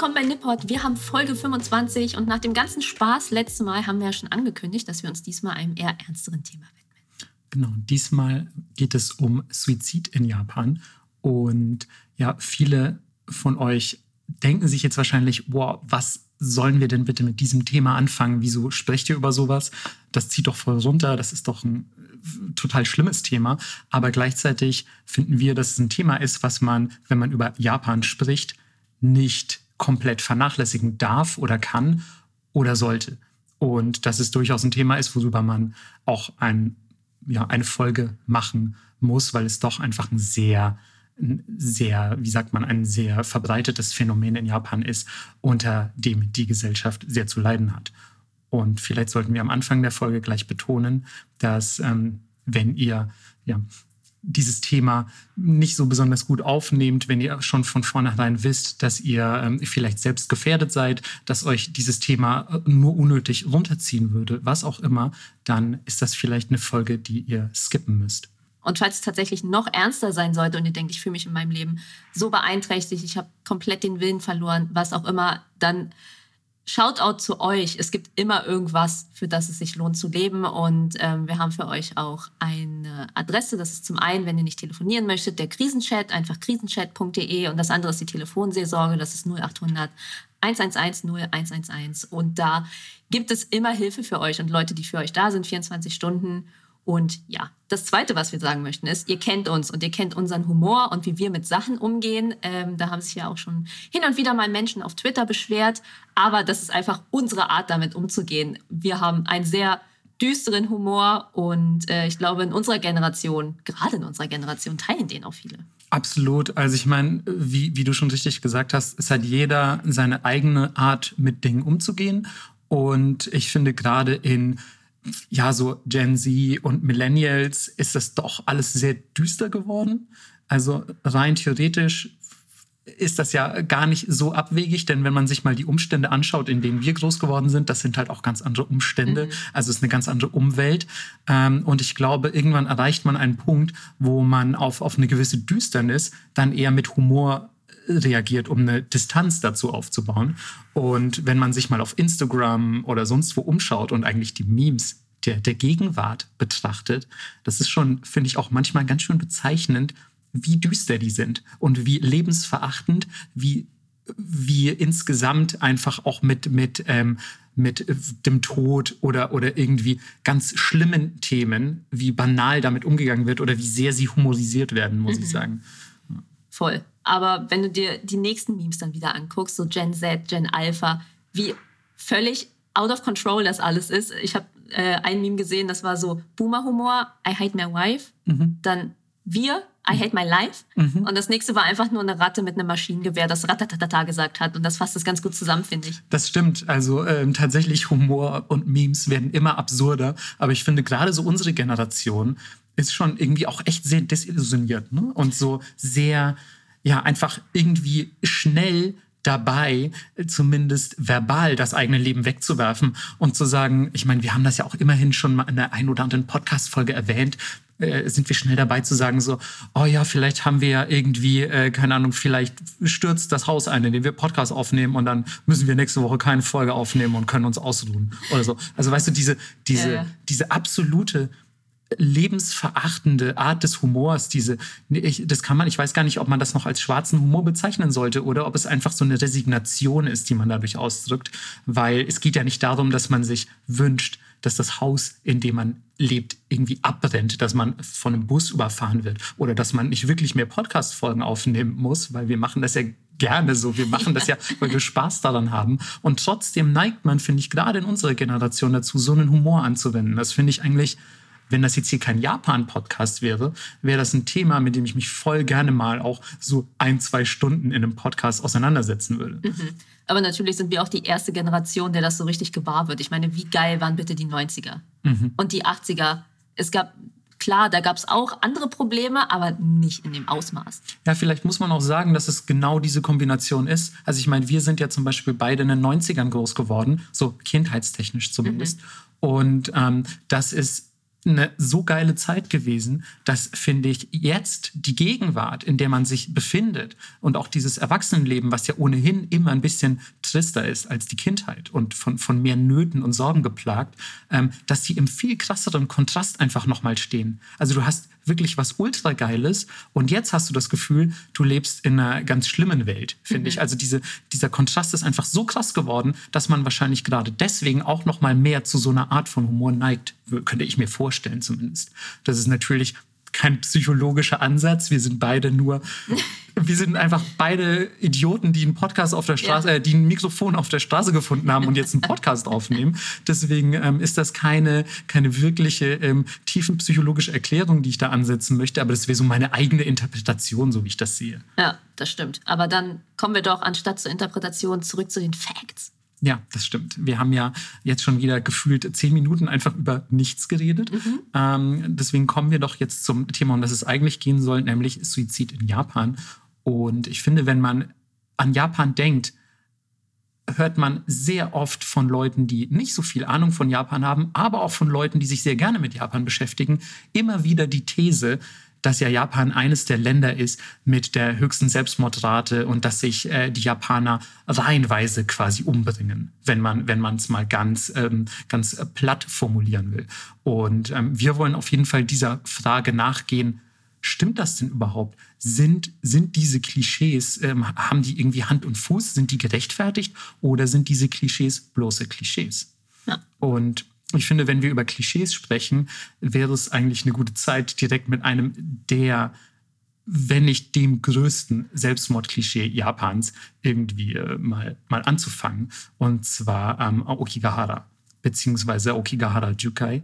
willkommen bei Nippot. Wir haben Folge 25 und nach dem ganzen Spaß letztes Mal haben wir ja schon angekündigt, dass wir uns diesmal einem eher ernsteren Thema widmen. Genau, diesmal geht es um Suizid in Japan. Und ja, viele von euch denken sich jetzt wahrscheinlich, wow, was sollen wir denn bitte mit diesem Thema anfangen? Wieso sprecht ihr über sowas? Das zieht doch voll runter, das ist doch ein total schlimmes Thema. Aber gleichzeitig finden wir, dass es ein Thema ist, was man, wenn man über Japan spricht, nicht komplett vernachlässigen darf oder kann oder sollte. Und dass es durchaus ein Thema ist, worüber man auch ein, ja, eine Folge machen muss, weil es doch einfach ein sehr, sehr, wie sagt man, ein sehr verbreitetes Phänomen in Japan ist, unter dem die Gesellschaft sehr zu leiden hat. Und vielleicht sollten wir am Anfang der Folge gleich betonen, dass ähm, wenn ihr ja, dieses Thema nicht so besonders gut aufnehmt, wenn ihr schon von vornherein wisst, dass ihr ähm, vielleicht selbst gefährdet seid, dass euch dieses Thema äh, nur unnötig runterziehen würde, was auch immer, dann ist das vielleicht eine Folge, die ihr skippen müsst. Und falls es tatsächlich noch ernster sein sollte und ihr denkt, ich fühle mich in meinem Leben so beeinträchtigt, ich habe komplett den Willen verloren, was auch immer, dann Shoutout zu euch. Es gibt immer irgendwas, für das es sich lohnt zu leben. Und ähm, wir haben für euch auch eine Adresse. Das ist zum einen, wenn ihr nicht telefonieren möchtet, der Krisenchat, einfach krisenchat.de. Und das andere ist die Telefonseelsorge. Das ist 0800 111 0111. Und da gibt es immer Hilfe für euch und Leute, die für euch da sind, 24 Stunden. Und ja, das Zweite, was wir sagen möchten, ist, ihr kennt uns und ihr kennt unseren Humor und wie wir mit Sachen umgehen. Ähm, da haben sich ja auch schon hin und wieder mal Menschen auf Twitter beschwert. Aber das ist einfach unsere Art, damit umzugehen. Wir haben einen sehr düsteren Humor und äh, ich glaube, in unserer Generation, gerade in unserer Generation, teilen den auch viele. Absolut. Also ich meine, wie, wie du schon richtig gesagt hast, es hat jeder seine eigene Art, mit Dingen umzugehen. Und ich finde gerade in ja, so Gen Z und Millennials ist das doch alles sehr düster geworden. Also rein theoretisch ist das ja gar nicht so abwegig, denn wenn man sich mal die Umstände anschaut, in denen wir groß geworden sind, das sind halt auch ganz andere Umstände. Mhm. Also es ist eine ganz andere Umwelt. Ähm, und ich glaube, irgendwann erreicht man einen Punkt, wo man auf, auf eine gewisse Düsternis dann eher mit Humor reagiert, um eine Distanz dazu aufzubauen. Und wenn man sich mal auf Instagram oder sonst wo umschaut und eigentlich die Memes der, der Gegenwart betrachtet, das ist schon, finde ich, auch manchmal ganz schön bezeichnend, wie düster die sind und wie lebensverachtend, wie, wie insgesamt einfach auch mit, mit, ähm, mit dem Tod oder, oder irgendwie ganz schlimmen Themen, wie banal damit umgegangen wird oder wie sehr sie humorisiert werden, muss mhm. ich sagen. Voll. Aber wenn du dir die nächsten Memes dann wieder anguckst, so Gen Z, Gen Alpha, wie völlig out of control das alles ist. Ich habe äh, ein Meme gesehen, das war so Boomer-Humor, I hate my wife. Mhm. Dann wir, I hate my life. Mhm. Und das nächste war einfach nur eine Ratte mit einem Maschinengewehr, das Ratatatata gesagt hat. Und das fasst das ganz gut zusammen, finde ich. Das stimmt. Also ähm, tatsächlich Humor und Memes werden immer absurder. Aber ich finde gerade so unsere Generation ist schon irgendwie auch echt sehr desillusioniert. Ne? Und so sehr, ja, einfach irgendwie schnell dabei, zumindest verbal das eigene Leben wegzuwerfen und zu sagen, ich meine, wir haben das ja auch immerhin schon mal in der ein oder anderen Podcast-Folge erwähnt, äh, sind wir schnell dabei zu sagen so, oh ja, vielleicht haben wir ja irgendwie, äh, keine Ahnung, vielleicht stürzt das Haus ein, in dem wir Podcast aufnehmen und dann müssen wir nächste Woche keine Folge aufnehmen und können uns ausruhen oder so. Also weißt du, diese, diese, ja. diese absolute lebensverachtende Art des Humors, diese, ich, das kann man, ich weiß gar nicht, ob man das noch als schwarzen Humor bezeichnen sollte oder ob es einfach so eine Resignation ist, die man dadurch ausdrückt, weil es geht ja nicht darum, dass man sich wünscht, dass das Haus, in dem man lebt, irgendwie abbrennt, dass man von einem Bus überfahren wird oder dass man nicht wirklich mehr Podcast-Folgen aufnehmen muss, weil wir machen das ja gerne so. Wir machen das ja, weil wir Spaß daran haben. Und trotzdem neigt man, finde ich, gerade in unserer Generation dazu, so einen Humor anzuwenden. Das finde ich eigentlich wenn das jetzt hier kein Japan-Podcast wäre, wäre das ein Thema, mit dem ich mich voll gerne mal auch so ein, zwei Stunden in einem Podcast auseinandersetzen würde. Mhm. Aber natürlich sind wir auch die erste Generation, der das so richtig gewahr wird. Ich meine, wie geil waren bitte die 90er mhm. und die 80er? Es gab Klar, da gab es auch andere Probleme, aber nicht in dem Ausmaß. Ja, vielleicht muss man auch sagen, dass es genau diese Kombination ist. Also ich meine, wir sind ja zum Beispiel beide in den 90ern groß geworden, so kindheitstechnisch zumindest. Mhm. Und ähm, das ist eine so geile Zeit gewesen, dass, finde ich, jetzt die Gegenwart, in der man sich befindet und auch dieses Erwachsenenleben, was ja ohnehin immer ein bisschen trister ist als die Kindheit und von, von mehr Nöten und Sorgen geplagt, ähm, dass die im viel krasseren Kontrast einfach nochmal stehen. Also du hast wirklich was ultra geiles und jetzt hast du das Gefühl, du lebst in einer ganz schlimmen Welt, finde mhm. ich. Also diese, dieser Kontrast ist einfach so krass geworden, dass man wahrscheinlich gerade deswegen auch noch mal mehr zu so einer Art von Humor neigt, könnte ich mir vorstellen zumindest. Das ist natürlich kein psychologischer Ansatz. Wir sind beide nur, wir sind einfach beide Idioten, die einen Podcast auf der Straße, ja. äh, die ein Mikrofon auf der Straße gefunden haben und jetzt einen Podcast aufnehmen. Deswegen ähm, ist das keine, keine wirkliche ähm, tiefenpsychologische Erklärung, die ich da ansetzen möchte, aber das wäre so meine eigene Interpretation, so wie ich das sehe. Ja, das stimmt. Aber dann kommen wir doch anstatt zur Interpretation zurück zu den Facts. Ja, das stimmt. Wir haben ja jetzt schon wieder gefühlt zehn Minuten einfach über nichts geredet. Mhm. Ähm, deswegen kommen wir doch jetzt zum Thema, um das es eigentlich gehen soll, nämlich Suizid in Japan. Und ich finde, wenn man an Japan denkt, hört man sehr oft von Leuten, die nicht so viel Ahnung von Japan haben, aber auch von Leuten, die sich sehr gerne mit Japan beschäftigen, immer wieder die These, dass ja Japan eines der Länder ist mit der höchsten Selbstmordrate und dass sich äh, die Japaner reihenweise quasi umbringen, wenn man wenn man es mal ganz ähm, ganz platt formulieren will. Und ähm, wir wollen auf jeden Fall dieser Frage nachgehen. Stimmt das denn überhaupt? Sind, sind diese Klischees, ähm, haben die irgendwie Hand und Fuß? Sind die gerechtfertigt? Oder sind diese Klischees bloße Klischees? Ja. Und ich finde, wenn wir über Klischees sprechen, wäre es eigentlich eine gute Zeit, direkt mit einem der, wenn nicht dem größten Selbstmordklischee Japans irgendwie äh, mal, mal anzufangen. Und zwar ähm, Okigahara, beziehungsweise Okigahara Jukai.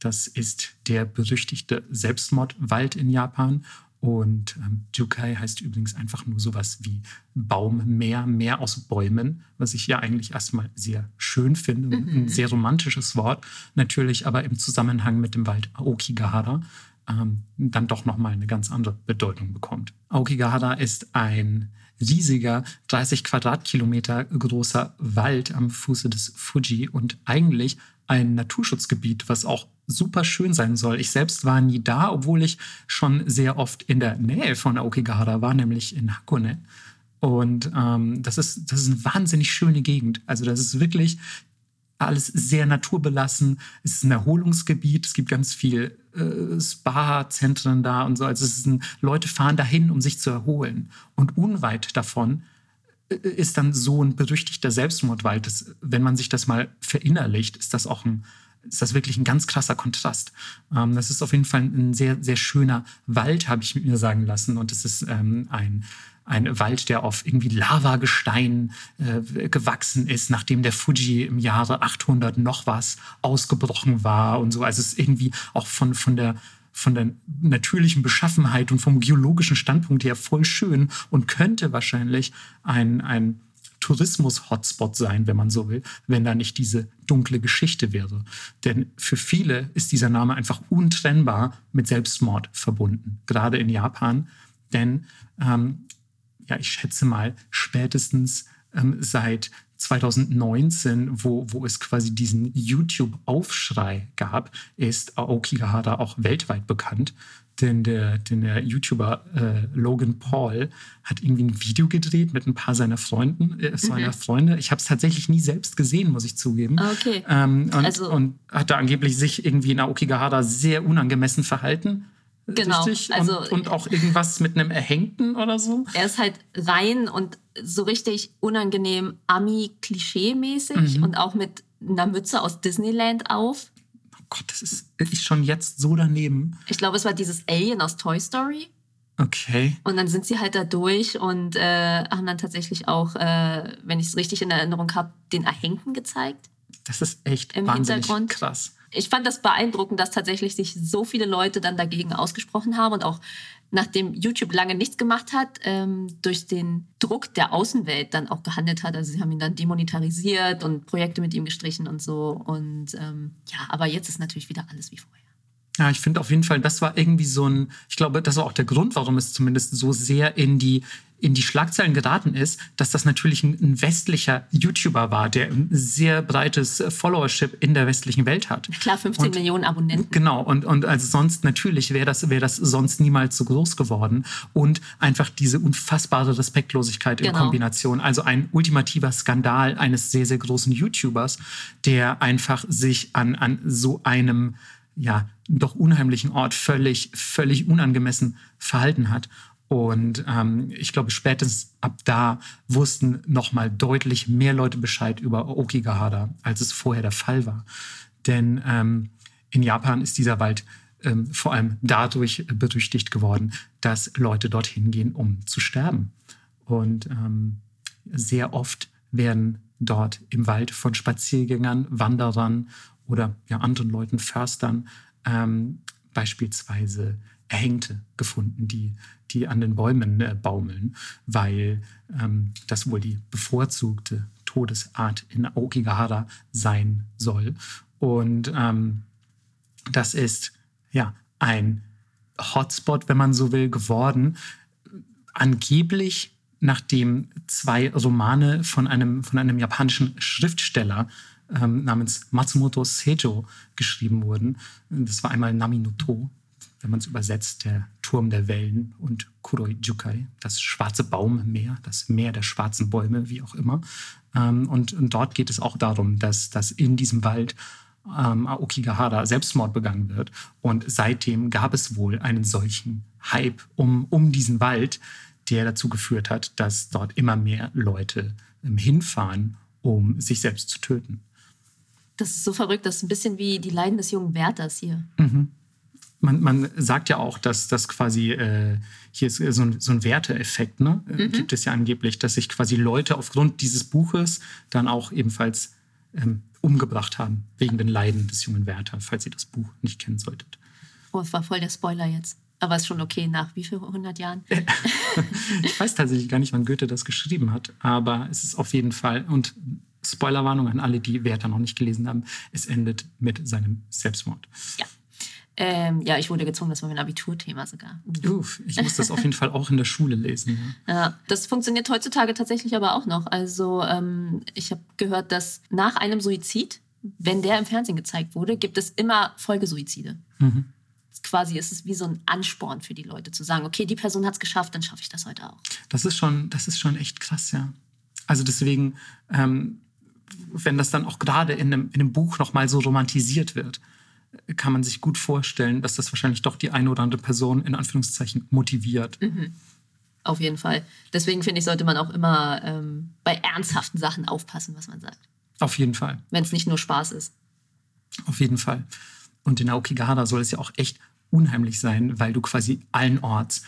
Das ist der berüchtigte Selbstmordwald in Japan. Und ähm, Jukai heißt übrigens einfach nur sowas wie Baummeer, Meer aus Bäumen, was ich ja eigentlich erstmal sehr schön finde. Mhm. Ein sehr romantisches Wort, natürlich aber im Zusammenhang mit dem Wald Aokigahara ähm, dann doch nochmal eine ganz andere Bedeutung bekommt. Aokigahara ist ein riesiger, 30 Quadratkilometer großer Wald am Fuße des Fuji und eigentlich ein Naturschutzgebiet, was auch super schön sein soll. Ich selbst war nie da, obwohl ich schon sehr oft in der Nähe von Aokigahara war, nämlich in Hakone. Und ähm, das, ist, das ist eine wahnsinnig schöne Gegend. Also das ist wirklich alles sehr naturbelassen. Es ist ein Erholungsgebiet. Es gibt ganz viel äh, Spa-Zentren da und so. Also es ist ein, Leute fahren dahin, um sich zu erholen. Und unweit davon äh, ist dann so ein berüchtigter Selbstmordwald. Das, wenn man sich das mal verinnerlicht, ist das auch ein ist das wirklich ein ganz krasser Kontrast. Ähm, das ist auf jeden Fall ein sehr, sehr schöner Wald, habe ich mir sagen lassen. Und es ist ähm, ein, ein Wald, der auf irgendwie Lavagestein äh, gewachsen ist, nachdem der Fuji im Jahre 800 noch was ausgebrochen war und so. Also es ist irgendwie auch von, von der von der natürlichen Beschaffenheit und vom geologischen Standpunkt her voll schön und könnte wahrscheinlich ein, ein Tourismus-Hotspot sein, wenn man so will, wenn da nicht diese dunkle Geschichte wäre. Denn für viele ist dieser Name einfach untrennbar mit Selbstmord verbunden, gerade in Japan. Denn, ähm, ja, ich schätze mal, spätestens ähm, seit 2019, wo, wo es quasi diesen YouTube-Aufschrei gab, ist Aokigahara auch weltweit bekannt. Denn der, denn der YouTuber äh, Logan Paul hat irgendwie ein Video gedreht mit ein paar seiner Freunden, äh, seiner mhm. Freunde. Ich habe es tatsächlich nie selbst gesehen, muss ich zugeben. Ah, okay. Ähm, und, also, und hat da angeblich sich irgendwie in Aokigahara sehr unangemessen verhalten. Genau. Richtig? Also, und, und auch irgendwas mit einem Erhängten oder so? Er ist halt rein und so richtig unangenehm Ami-Klischee-mäßig mhm. und auch mit einer Mütze aus Disneyland auf. Gott, das ist, ist schon jetzt so daneben. Ich glaube, es war dieses Alien aus Toy Story. Okay. Und dann sind sie halt da durch und äh, haben dann tatsächlich auch, äh, wenn ich es richtig in Erinnerung habe, den Erhängten gezeigt. Das ist echt im wahnsinnig Hintergrund. krass. Ich fand das beeindruckend, dass tatsächlich sich so viele Leute dann dagegen ausgesprochen haben und auch nachdem YouTube lange nichts gemacht hat, ähm, durch den Druck der Außenwelt dann auch gehandelt hat. Also sie haben ihn dann demonetarisiert und Projekte mit ihm gestrichen und so. Und ähm, ja, aber jetzt ist natürlich wieder alles wie vorher. Ja, ich finde auf jeden Fall, das war irgendwie so ein, ich glaube, das war auch der Grund, warum es zumindest so sehr in die in die Schlagzeilen geraten ist, dass das natürlich ein, westlicher YouTuber war, der ein sehr breites Followership in der westlichen Welt hat. Klar, 15 und, Millionen Abonnenten. Genau, und, und also sonst natürlich wäre das, wär das sonst niemals so groß geworden. Und einfach diese unfassbare Respektlosigkeit in genau. Kombination. Also ein ultimativer Skandal eines sehr, sehr großen YouTubers, der einfach sich an, an so einem ja, doch unheimlichen Ort völlig, völlig unangemessen verhalten hat. Und ähm, ich glaube, spätestens ab da wussten noch mal deutlich mehr Leute Bescheid über Okigahara, als es vorher der Fall war. Denn ähm, in Japan ist dieser Wald ähm, vor allem dadurch berüchtigt geworden, dass Leute dorthin gehen, um zu sterben. Und ähm, sehr oft werden dort im Wald von Spaziergängern, Wanderern oder ja, anderen Leuten, Förstern, ähm, beispielsweise Erhängte gefunden, die, die an den Bäumen äh, baumeln, weil ähm, das wohl die bevorzugte Todesart in Aokigahara sein soll. Und ähm, das ist ja ein Hotspot, wenn man so will, geworden. Angeblich nachdem zwei Romane von einem, von einem japanischen Schriftsteller ähm, namens Matsumoto Seijo geschrieben wurden. Das war einmal Nami no To, wenn man es übersetzt, der Turm der Wellen und Kuroi Jukai, das schwarze Baummeer, das Meer der schwarzen Bäume, wie auch immer. Ähm, und, und, dort geht es auch darum, dass, dass in diesem Wald ähm, Aokigahara Selbstmord begangen wird. Und seitdem gab es wohl einen solchen Hype um, um diesen Wald, der dazu geführt hat, dass dort immer mehr Leute ähm, hinfahren, um sich selbst zu töten. Das ist so verrückt, das ist ein bisschen wie die Leiden des jungen Wärters hier. Mhm. Man, man, sagt ja auch, dass das quasi, äh, hier ist so ein, so ein Werteeffekt, ne? Äh, mhm. gibt es ja angeblich, dass sich quasi Leute aufgrund dieses Buches dann auch ebenfalls ähm, umgebracht haben, wegen den Leiden des jungen Werther, falls ihr das Buch nicht kennen solltet. Oh, es war voll der Spoiler jetzt. Aber ist schon okay, nach wie vielen hundert Jahren? ich weiß tatsächlich gar nicht, wann Goethe das geschrieben hat, aber es ist auf jeden Fall, und Spoilerwarnung an alle, die Werther noch nicht gelesen haben, es endet mit seinem Selbstmord. Ja. Ähm, ja, ich wurde gezwungen, das war mein Abiturthema sogar. Uff, ich muss das auf jeden Fall auch in der Schule lesen. Ja. ja das funktioniert heutzutage tatsächlich aber auch noch. Also ähm, ich habe gehört, dass nach einem Suizid, wenn der im Fernsehen gezeigt wurde, gibt es immer Folgesuizide. Mhm. Quasi ist es wie so ein Ansporn für die Leute zu sagen, okay, die Person hat es geschafft, dann schaffe ich das heute auch. Das ist schon, das ist schon echt krass, ja. Also deswegen, ähm, wenn das dann auch gerade in einem, in einem Buch nochmal so romantisiert wird, kann man sich gut vorstellen, dass das wahrscheinlich doch die eine oder andere Person in Anführungszeichen motiviert. Mhm. Auf jeden Fall. Deswegen finde ich, sollte man auch immer ähm, bei ernsthaften Sachen aufpassen, was man sagt. Auf jeden Fall. Wenn es nicht nur Spaß ist. Auf jeden Fall. Und in Aokigahara soll es ja auch echt unheimlich sein, weil du quasi allen Orts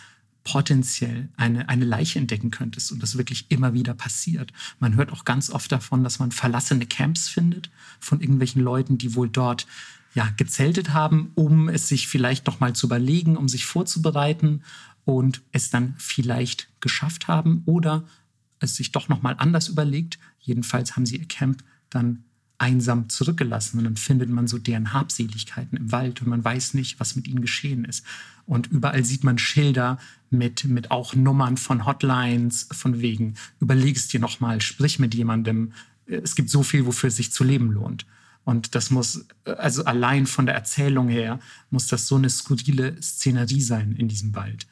potenziell eine, eine Leiche entdecken könntest und das wirklich immer wieder passiert. Man hört auch ganz oft davon, dass man verlassene Camps findet von irgendwelchen Leuten, die wohl dort ja, gezeltet haben, um es sich vielleicht noch mal zu überlegen, um sich vorzubereiten und es dann vielleicht geschafft haben oder es sich doch noch mal anders überlegt. Jedenfalls haben sie ihr Camp dann einsam zurückgelassen und dann findet man so deren Habseligkeiten im Wald und man weiß nicht, was mit ihnen geschehen ist. Und überall sieht man Schilder mit, mit auch Nummern von Hotlines, von wegen, überleg es dir nochmal, sprich mit jemandem. Es gibt so viel, wofür es sich zu leben lohnt. Und das muss, also allein von der Erzählung her, muss das so eine skurrile Szenerie sein in diesem Wald.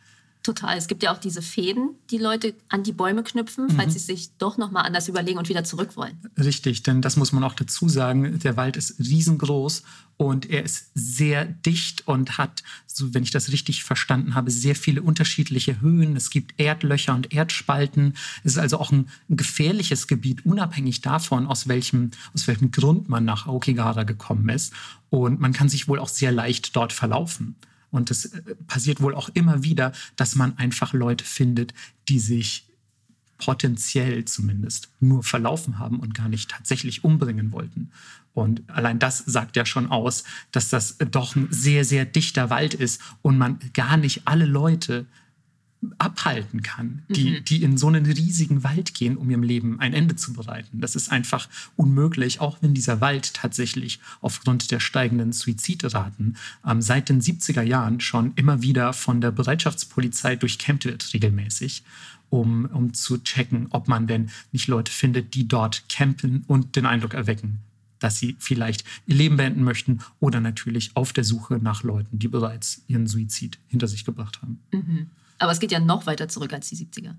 Total. Es gibt ja auch diese Fäden, die Leute an die Bäume knüpfen, falls mhm. sie sich doch nochmal anders überlegen und wieder zurück wollen. Richtig, denn das muss man auch dazu sagen. Der Wald ist riesengroß und er ist sehr dicht und hat, so wenn ich das richtig verstanden habe, sehr viele unterschiedliche Höhen. Es gibt Erdlöcher und Erdspalten. Es ist also auch ein, gefährliches Gebiet, unabhängig davon, aus welchem, aus welchem Grund man nach Aokigahara gekommen ist. Und man kann sich wohl auch sehr leicht dort verlaufen. Und es äh, passiert wohl auch immer wieder, dass man einfach Leute findet, die sich potenziell zumindest nur verlaufen haben und gar nicht tatsächlich umbringen wollten. Und allein das sagt ja schon aus, dass das doch ein sehr, sehr dichter Wald ist und man gar nicht alle Leute abhalten kann, die, mhm. die in so einen riesigen Wald gehen, um ihrem Leben ein Ende zu bereiten. Das ist einfach unmöglich, auch wenn dieser Wald tatsächlich aufgrund der steigenden Suizidraten ähm, seit den 70er Jahren schon immer wieder von der Bereitschaftspolizei durchkämmt wird, regelmäßig. Um, um zu checken, ob man denn nicht Leute findet, die dort campen und den Eindruck erwecken, dass sie vielleicht ihr Leben beenden möchten oder natürlich auf der Suche nach Leuten, die bereits ihren Suizid hinter sich gebracht haben. Mhm. Aber es geht ja noch weiter zurück als die 70er.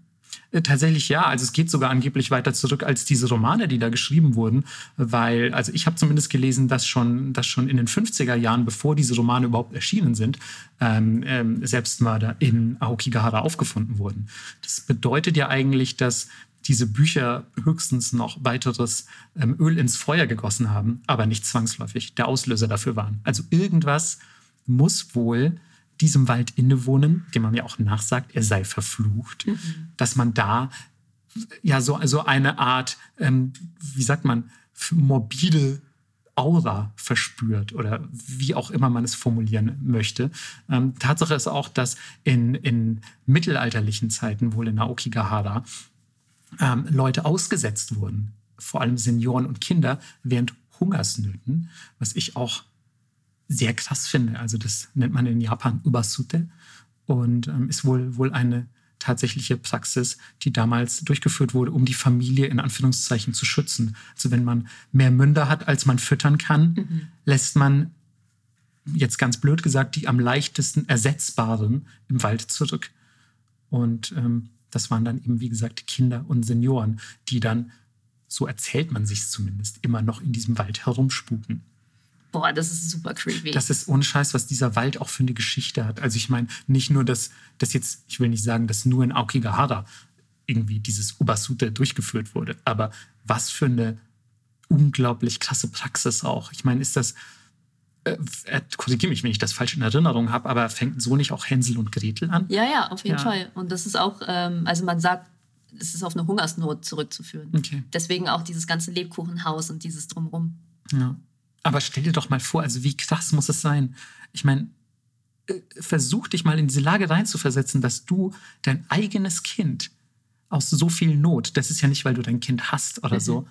Äh, tatsächlich ja, also es geht sogar angeblich weiter zurück als diese Romane, die da geschrieben wurden, weil, also ich habe zumindest gelesen, dass schon, dass schon in den 50er Jahren, bevor diese Romane überhaupt erschienen sind, ähm, ähm, Selbstmörder in Aokigahara aufgefunden wurden. Das bedeutet ja eigentlich, dass diese Bücher höchstens noch weiteres ähm, Öl ins Feuer gegossen haben, aber nicht zwangsläufig der Auslöser dafür waren. Also irgendwas muss wohl diesem Wald innewohnen, dem man ja auch nachsagt, er sei verflucht, mhm. dass man da ja so also eine Art, ähm, wie sagt man, morbide Aura verspürt oder wie auch immer man es formulieren möchte. Ähm, Tatsache ist auch, dass in, in mittelalterlichen Zeiten, wohl in Naokigahara, ähm, Leute ausgesetzt wurden, vor allem Senioren und Kinder, während Hungersnöten, was ich auch sehr krass finde. Also das nennt man in Japan Ubasute und ähm, ist wohl, wohl eine tatsächliche Praxis, die damals durchgeführt wurde, um die Familie in Anführungszeichen zu schützen. Also wenn man mehr Münder hat, als man füttern kann, mhm. lässt man jetzt ganz blöd gesagt die am leichtesten ersetzbaren im Wald zurück. Und ähm, das waren dann eben, wie gesagt, Kinder und Senioren, die dann, so erzählt man sich zumindest, immer noch in diesem Wald herumspuken. Boah, das ist super creepy. Das ist ohne Scheiß, was dieser Wald auch für eine Geschichte hat. Also ich meine, nicht nur, dass, dass jetzt, ich will nicht sagen, dass nur in Aokigahara irgendwie dieses Ubasute durchgeführt wurde, aber was für eine unglaublich krasse Praxis auch. Ich meine, ist das, äh, äh korrigiere mich, wenn ich das falsch in Erinnerung habe, aber fängt so nicht auch Hänsel und Gretel an? Ja, ja, auf jeden ja. Fall. Und das ist auch, ähm, also man sagt, es ist auf eine Hungersnot zurückzuführen. Okay. Deswegen auch dieses ganze Lebkuchenhaus und dieses Drumrum. Ja. Aber stell dir doch mal vor, also wie krass muss es sein? Ich meine, äh, versuch dich mal in diese Lage reinzuversetzen, dass du dein eigenes Kind aus so viel Not, das ist ja nicht, weil du dein Kind hast oder mhm. so.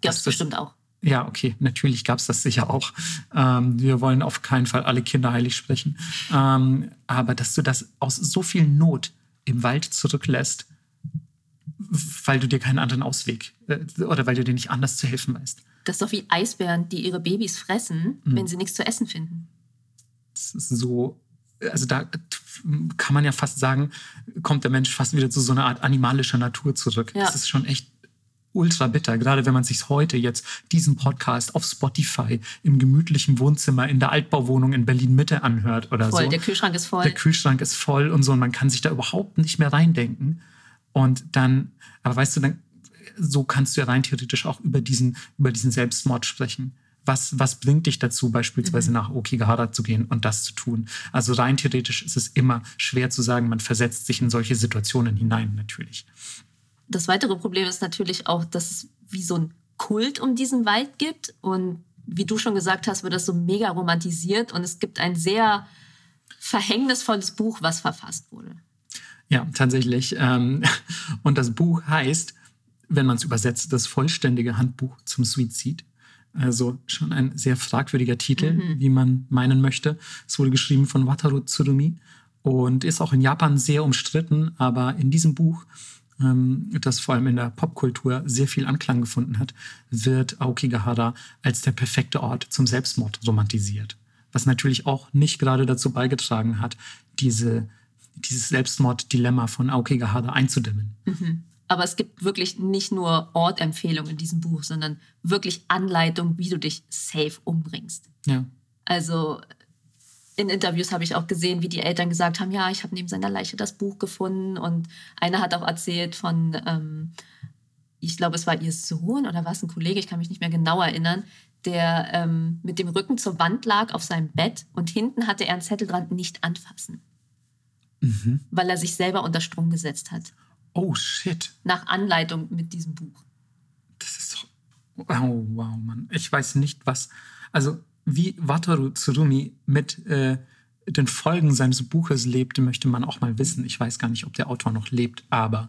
Gab es bestimmt auch. Ja, okay, natürlich gab es das sicher auch. Ähm, wir wollen auf keinen Fall alle Kinder heilig sprechen. Ähm, aber dass du das aus so viel Not im Wald zurücklässt, weil du dir keinen anderen Ausweg äh, oder weil du dir nicht anders zu helfen weißt. Das ist doch wie Eisbären, die ihre Babys fressen, mhm. wenn sie nichts zu essen finden. Das ist so, also da kann man ja fast sagen, kommt der Mensch fast wieder zu so einer Art animalischer Natur zurück. Ja. Das ist schon echt ultra bitter, gerade wenn man sich heute jetzt diesen Podcast auf Spotify im gemütlichen Wohnzimmer in der Altbauwohnung in Berlin Mitte anhört oder voll, so. Der Kühlschrank ist voll. Der Kühlschrank ist voll und so und man kann sich da überhaupt nicht mehr reindenken. Und dann, aber weißt du, dann so kannst du ja rein theoretisch auch über diesen, über diesen Selbstmord sprechen. Was, was bringt dich dazu, beispielsweise mhm. nach Okigahara zu gehen und das zu tun? Also rein theoretisch ist es immer schwer zu sagen, man versetzt sich in solche Situationen hinein, natürlich. Das weitere Problem ist natürlich auch, dass es wie so ein Kult um diesen Wald gibt und wie du schon gesagt hast, wird das so mega romantisiert und es gibt ein sehr verhängnisvolles Buch, was verfasst wurde. Ja, tatsächlich. Ähm, und das Buch heißt wenn man es übersetzt, das vollständige Handbuch zum Suizid. Also schon ein sehr fragwürdiger Titel, mhm. wie man meinen möchte. Es wurde geschrieben von Wataru Tsurumi und ist auch in Japan sehr umstritten, aber in diesem Buch, ähm, das vor allem in der Popkultur sehr viel Anklang gefunden hat, wird Aokigahara als der perfekte Ort zum Selbstmord romantisiert. Was natürlich auch nicht gerade dazu beigetragen hat, diese, dieses Selbstmorddilemma von Aokigahara einzudämmen. Mhm. Aber es gibt wirklich nicht nur Ortempfehlungen in diesem Buch, sondern wirklich Anleitung, wie du dich safe umbringst. Ja. Also in Interviews habe ich auch gesehen, wie die Eltern gesagt haben, ja, ich habe neben seiner Leiche das Buch gefunden. Und einer hat auch erzählt von, ähm, ich glaube, es war ihr Sohn oder war es ein Kollege, ich kann mich nicht mehr genau erinnern, der ähm, mit dem Rücken zur Wand lag auf seinem Bett und hinten hatte er einen Zettel dran, nicht anfassen. Mhm. Weil er sich selber unter Strom gesetzt hat. Oh shit. Nach Anleitung mit diesem Buch. Das ist doch. Oh, wow, Mann. Ich weiß nicht, was. Also, wie Wataru Tsurumi mit äh, den Folgen seines Buches lebte, möchte man auch mal wissen. Ich weiß gar nicht, ob der Autor noch lebt, aber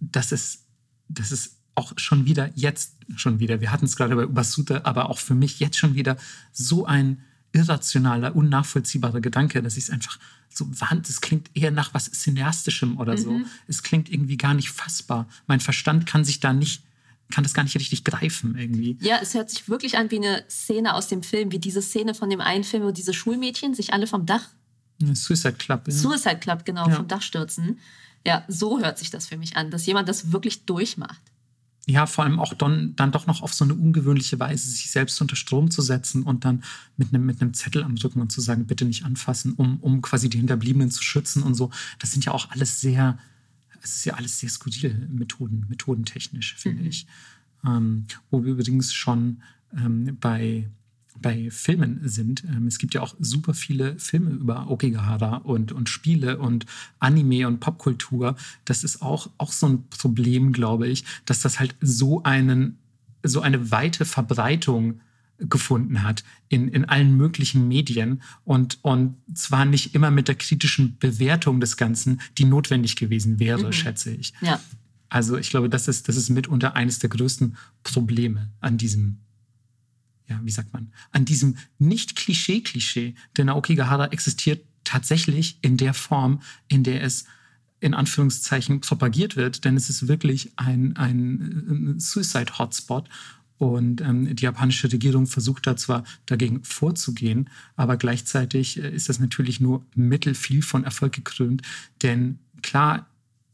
das ist, das ist auch schon wieder, jetzt schon wieder, wir hatten es gerade bei Ubasute, aber auch für mich jetzt schon wieder so ein irrationaler, unnachvollziehbarer Gedanke, dass ich es einfach so wand, es klingt eher nach was Cineastischem oder so. Mhm. Es klingt irgendwie gar nicht fassbar. Mein Verstand kann sich da nicht, kann das gar nicht richtig greifen irgendwie. Ja, es hört sich wirklich an wie eine Szene aus dem Film, wie diese Szene von dem einen Film, wo diese Schulmädchen sich alle vom Dach. Suicide Club. Ja. Suicide Club, genau, ja. vom Dach stürzen. Ja, so hört sich das für mich an, dass jemand das wirklich durchmacht ja, vor allem auch dann, dann doch noch auf so eine ungewöhnliche Weise sich selbst unter Strom zu setzen und dann mit einem, mit einem Zettel am Rücken und zu sagen, bitte nicht anfassen, um, um quasi die Hinterbliebenen zu schützen und so. Das sind ja auch alles sehr, es ist ja alles sehr skurrile Methoden, methodentechnisch, finde mhm. ich. Ähm, wo wir übrigens schon ähm, bei bei Filmen sind. Ähm, es gibt ja auch super viele Filme über Okigahara und, und Spiele und Anime und Popkultur. Das ist auch, auch so ein Problem, glaube ich, dass das halt so, einen, so eine weite Verbreitung gefunden hat in, in allen möglichen Medien und, und zwar nicht immer mit der kritischen Bewertung des Ganzen, die notwendig gewesen wäre, mhm. schätze ich. Ja. Also ich glaube, das ist, das ist mitunter eines der größten Probleme an diesem ja, wie sagt man, an diesem Nicht-Klischee-Klischee. Denn Aokigahara existiert tatsächlich in der Form, in der es in Anführungszeichen propagiert wird, denn es ist wirklich ein, ein Suicide-Hotspot. Und ähm, die japanische Regierung versucht da zwar dagegen vorzugehen, aber gleichzeitig äh, ist das natürlich nur mittelfiel von Erfolg gekrönt. Denn klar,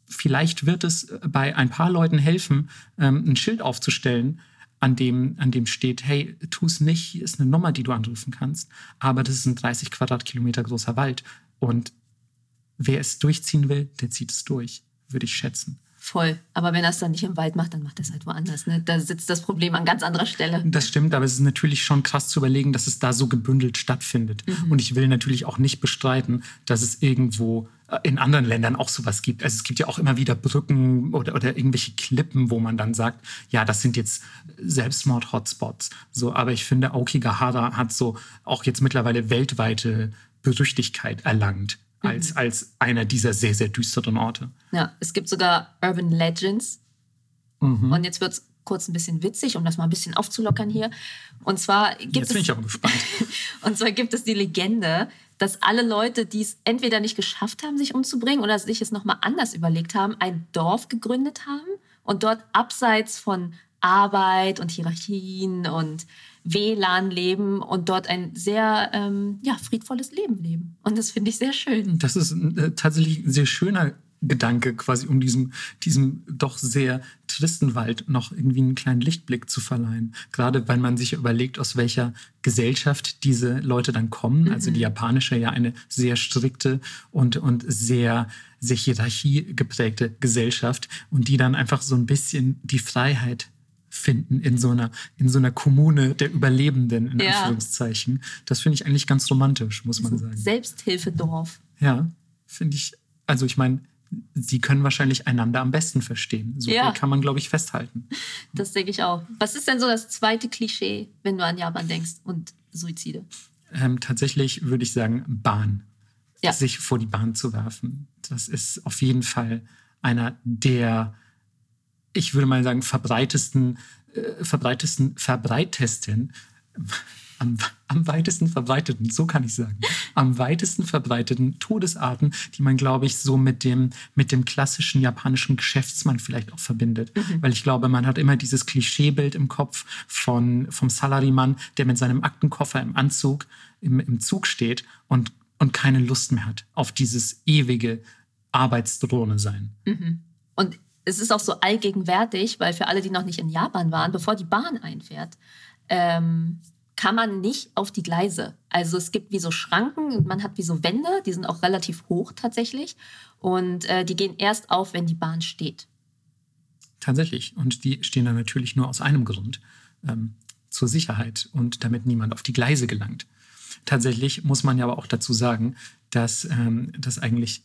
vielleicht wird es bei ein paar Leuten helfen, ähm, ein Schild aufzustellen, an dem, an dem steht, hey, tu es nicht, hier ist eine Nummer, die du anrufen kannst, aber das ist ein 30 Quadratkilometer großer Wald und wer es durchziehen will, der zieht es durch, würde ich schätzen. Voll. Aber wenn er es dann nicht im Wald macht, dann macht er es halt woanders. Ne? Da sitzt das Problem an ganz anderer Stelle. Das stimmt, aber es ist natürlich schon krass zu überlegen, dass es da so gebündelt stattfindet. Mhm. Und ich will natürlich auch nicht bestreiten, dass es irgendwo in anderen Ländern auch sowas gibt. Also es gibt ja auch immer wieder Brücken oder, oder irgendwelche Klippen, wo man dann sagt, ja, das sind jetzt Selbstmord-Hotspots. So, aber ich finde, Aokigahara hat so auch jetzt mittlerweile weltweite Berüchtigkeit erlangt als, mhm. als einer dieser sehr, sehr düsteren Orte. Ja, es gibt sogar Urban Legends. Mhm. Und jetzt wird es kurz ein bisschen witzig, um das mal ein bisschen aufzulockern hier. Und zwar gibt jetzt bin ich aber gespannt. und zwar gibt es die Legende, dass alle Leute, die es entweder nicht geschafft haben, sich umzubringen oder sich es nochmal anders überlegt haben, ein Dorf gegründet haben und dort abseits von Arbeit und Hierarchien und WLAN leben und dort ein sehr ähm, ja, friedvolles Leben leben. Und das finde ich sehr schön. Das ist äh, tatsächlich ein sehr schöner Gedanke, quasi um diesem, diesem doch sehr tristen Wald noch irgendwie einen kleinen Lichtblick zu verleihen. Gerade weil man sich überlegt, aus welcher Gesellschaft diese Leute dann kommen. Mhm. Also die japanische ja eine sehr strikte und, und sehr, sehr hierarchiegeprägte Gesellschaft und die dann einfach so ein bisschen die Freiheit finden in so einer, in so einer Kommune der Überlebenden, in ja. Anführungszeichen. Das finde ich eigentlich ganz romantisch, muss man sagen. Selbsthilfedorf. Ja, finde ich. Also ich meine, sie können wahrscheinlich einander am besten verstehen. So ja. viel kann man, glaube ich, festhalten. Das denke ich auch. Was ist denn so das zweite Klischee, wenn du an Japan denkst und Suizide? Ähm, tatsächlich würde ich sagen, Bahn. Ja. Sich vor die Bahn zu werfen. Das ist auf jeden Fall einer der ich würde mal sagen, verbreitesten, äh, verbreitesten, verbreitesten, am, am weitesten verbreiteten, so kann ich sagen, am weitesten verbreiteten Todesarten, die man, glaube ich, so mit dem, mit dem klassischen japanischen Geschäftsmann vielleicht auch verbindet. Mhm. Weil ich glaube, man hat immer dieses Klischeebild im Kopf von, vom Salarymann, der mit seinem Aktenkoffer im Anzug im, im Zug steht und, und keine Lust mehr hat auf dieses ewige Arbeitsdrohne sein. Mhm. Und es ist auch so allgegenwärtig, weil für alle, die noch nicht in Japan waren, bevor die Bahn einfährt, ähm, kann man nicht auf die Gleise. Also es gibt wie so Schranken, man hat wie so Wände, die sind auch relativ hoch tatsächlich und äh, die gehen erst auf, wenn die Bahn steht. Tatsächlich. Und die stehen dann natürlich nur aus einem Grund, ähm, zur Sicherheit und damit niemand auf die Gleise gelangt. Tatsächlich muss man ja aber auch dazu sagen, dass ähm, das eigentlich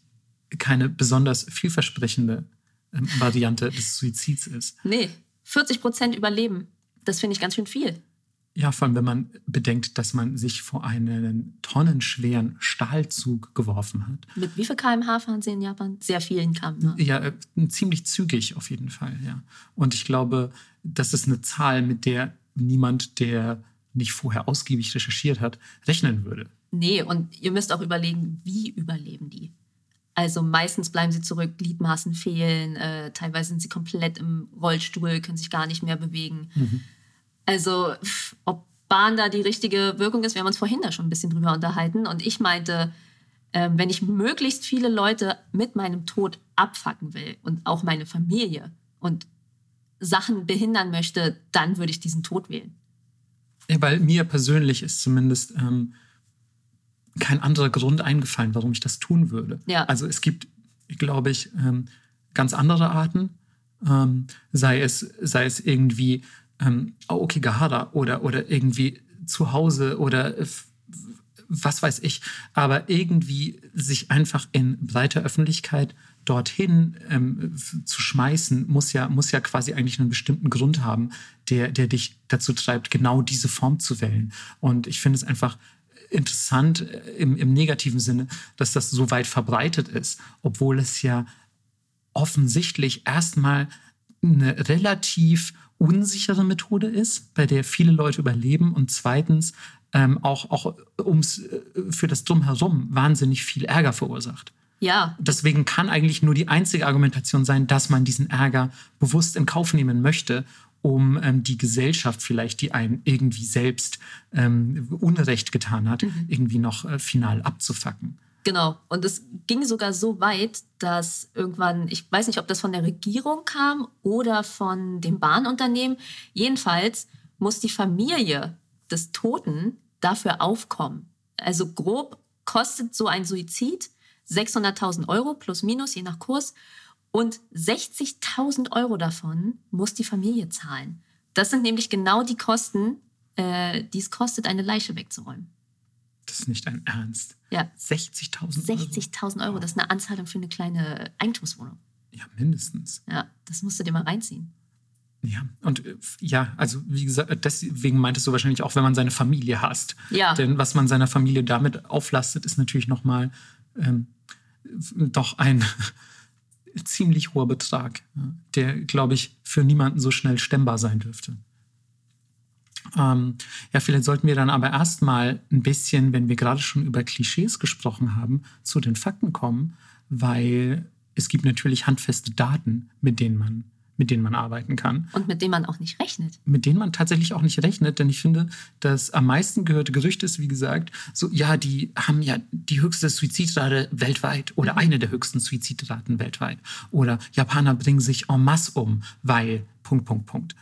keine besonders vielversprechende ähm, Variante des Suizids ist. Nee, 40 Prozent überleben. Das finde ich ganz schön viel. Ja, vor allem, wenn man bedenkt, dass man sich vor einen tonnenschweren Stahlzug geworfen hat. Mit wie viel kmh fahren Sie in Japan? Sehr vielen kmh. Ja, äh, ziemlich zügig auf jeden Fall, ja. Und ich glaube, das ist eine Zahl, mit der niemand, der nicht vorher ausgiebig recherchiert hat, rechnen würde. Nee, und ihr müsst auch überlegen, wie überleben die? Also meistens bleiben sie zurück, Gliedmaßen fehlen, äh, teilweise sind sie komplett im Rollstuhl, können sich gar nicht mehr bewegen. Mhm. Also ob Bahn da die richtige Wirkung ist, wir haben uns vorhin da schon ein bisschen drüber unterhalten. Und ich meinte, äh, wenn ich möglichst viele Leute mit meinem Tod abfacken will und auch meine Familie und Sachen behindern möchte, dann würde ich diesen Tod wählen. Ja, weil mir persönlich ist zumindest ähm, kein anderer Grund eingefallen, warum ich das tun würde. Ja. Also es gibt, glaube ich, ähm, ganz andere Arten, ähm, sei, es, sei es irgendwie ähm, Aokigahara oder, oder irgendwie zu Hause oder was weiß ich, aber irgendwie sich einfach in breiter Öffentlichkeit dorthin ähm, zu schmeißen, muss ja, muss ja quasi eigentlich einen bestimmten Grund haben, der, der dich dazu treibt, genau diese Form zu wählen. Und ich finde es einfach interessant äh, im, im negativen Sinne, dass das so weit verbreitet ist, obwohl es ja offensichtlich erstmal eine relativ unsichere Methode ist, bei der viele Leute überleben und zweitens ähm, auch, auch ums, äh, für das Drumherum wahnsinnig viel Ärger verursacht. Ja. Deswegen kann eigentlich nur die einzige Argumentation sein, dass man diesen Ärger bewusst in Kauf nehmen möchte, um ähm, die Gesellschaft vielleicht, die einen irgendwie selbst ähm, Unrecht getan hat, mhm. irgendwie noch äh, final abzufacken. Genau. Und es ging sogar so weit, dass irgendwann, ich weiß nicht, ob das von der Regierung kam oder von dem Bahnunternehmen, jedenfalls muss die Familie des Toten dafür aufkommen. Also grob kostet so ein Suizid 600.000 Euro plus minus, je nach Kurs. Und 60.000 Euro davon muss die Familie zahlen. Das sind nämlich genau die Kosten, äh, die es kostet, eine Leiche wegzuräumen. Das ist nicht ein Ernst. Ja. 60.000 Euro. 60.000 Euro, das ist eine Anzahlung für eine kleine Eigentumswohnung. Ja, mindestens. Ja, das musst du dir mal reinziehen. Ja, und äh, ja, also wie gesagt, deswegen meintest du wahrscheinlich auch, wenn man seine Familie hasst. Ja. Denn was man seiner Familie damit auflastet, ist natürlich nochmal ähm, doch ein ziemlich hoher Betrag, der, glaube ich, für niemanden so schnell stemmbar sein dürfte. Ähm, ja, vielleicht sollten wir dann aber erstmal ein bisschen, wenn wir gerade schon über Klischees gesprochen haben, zu den Fakten kommen, weil es gibt natürlich handfeste Daten, mit denen man mit denen man arbeiten kann. Und mit denen man auch nicht rechnet. Mit denen man tatsächlich auch nicht rechnet, denn ich finde, das am meisten gehörte Gerücht ist, wie gesagt, so, ja, die haben ja die höchste Suizidrate weltweit oder mhm. eine der höchsten Suizidraten weltweit. Oder Japaner bringen sich en masse um, weil, Punkt, Punkt, Punkt.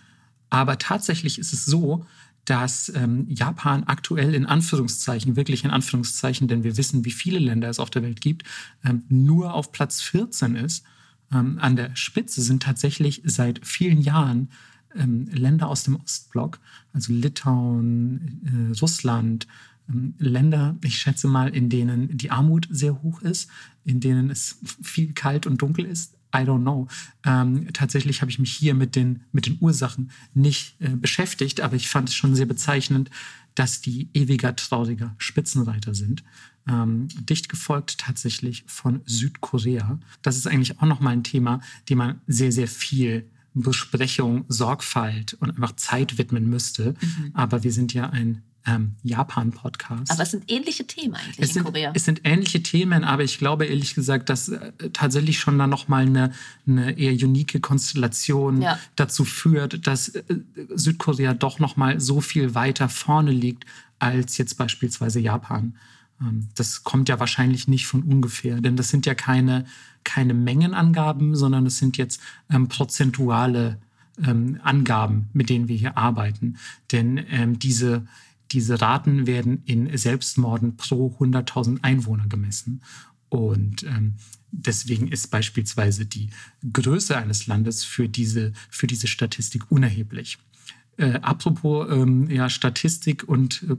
Aber tatsächlich ist es so, dass ähm, Japan aktuell in Anführungszeichen, wirklich in Anführungszeichen, denn wir wissen, wie viele Länder es auf der Welt gibt, ähm, nur auf Platz 14 ist. Ähm, an der Spitze sind tatsächlich seit vielen Jahren ähm, Länder aus dem Ostblock, also Litauen, äh, Russland, ähm, Länder, ich schätze mal, in denen die Armut sehr hoch ist, in denen es viel kalt und dunkel ist, I don't know. Ähm, tatsächlich habe ich mich hier mit den, mit den Ursachen nicht äh, beschäftigt, aber ich fand es schon sehr bezeichnend, dass die ewiger trauriger Spitzenreiter sind. Ähm, dicht gefolgt tatsächlich von Südkorea. Das ist eigentlich auch nochmal ein Thema, dem man sehr, sehr viel Besprechung, Sorgfalt und einfach Zeit widmen müsste. Mhm. Aber wir sind ja ein ähm, Japan-Podcast. Aber es sind ähnliche Themen eigentlich es in sind, Korea. Es sind ähnliche Themen, aber ich glaube ehrlich gesagt, dass äh, tatsächlich schon da nochmal eine, eine eher unique Konstellation ja. dazu führt, dass äh, Südkorea doch nochmal so viel weiter vorne liegt als jetzt beispielsweise Japan. Ähm, das kommt ja wahrscheinlich nicht von ungefähr, denn das sind ja keine, keine Mengenangaben, sondern es sind jetzt ähm, prozentuale ähm, Angaben, mit denen wir hier arbeiten. Denn ähm, diese diese Raten werden in Selbstmorden pro 100.000 Einwohner gemessen. Und ähm, deswegen ist beispielsweise die Größe eines Landes für diese, für diese Statistik unerheblich. Äh, apropos ähm, ja, Statistik und äh,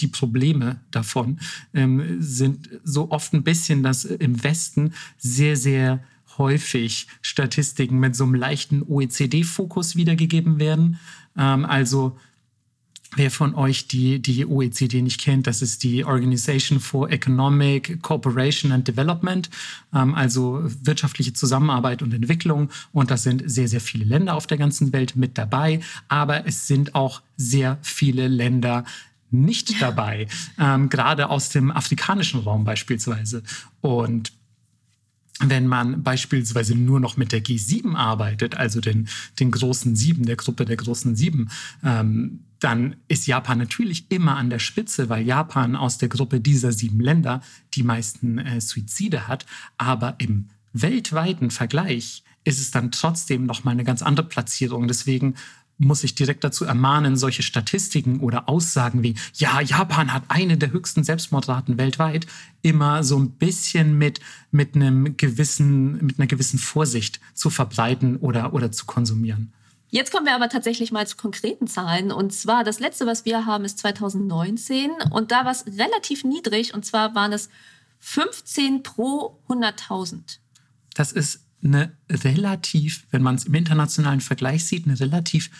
die Probleme davon ähm, sind so oft ein bisschen, dass im Westen sehr, sehr häufig Statistiken mit so einem leichten OECD-Fokus wiedergegeben werden. Ähm, also Wer von euch die, die OECD nicht kennt, das ist die Organization for Economic Cooperation and Development, ähm, also wirtschaftliche Zusammenarbeit und Entwicklung. Und das sind sehr, sehr viele Länder auf der ganzen Welt mit dabei. Aber es sind auch sehr viele Länder nicht dabei, ähm, gerade aus dem afrikanischen Raum beispielsweise. Und wenn man beispielsweise nur noch mit der G7 arbeitet, also den, den großen Sieben, der Gruppe der großen Sieben, ähm, dann ist Japan natürlich immer an der Spitze, weil Japan aus der Gruppe dieser sieben Länder die meisten äh, Suizide hat. Aber im weltweiten Vergleich ist es dann trotzdem nochmal eine ganz andere Platzierung. Deswegen muss ich direkt dazu ermahnen, solche Statistiken oder Aussagen wie, ja, Japan hat eine der höchsten Selbstmordraten weltweit, immer so ein bisschen mit, mit einem gewissen, mit einer gewissen Vorsicht zu verbreiten oder, oder zu konsumieren. Jetzt kommen wir aber tatsächlich mal zu konkreten Zahlen. Und zwar, das letzte, was wir haben, ist 2019. Und da war es relativ niedrig. Und zwar waren es 15 pro 100.000. Das ist eine relativ, wenn man es im internationalen Vergleich sieht, eine relativ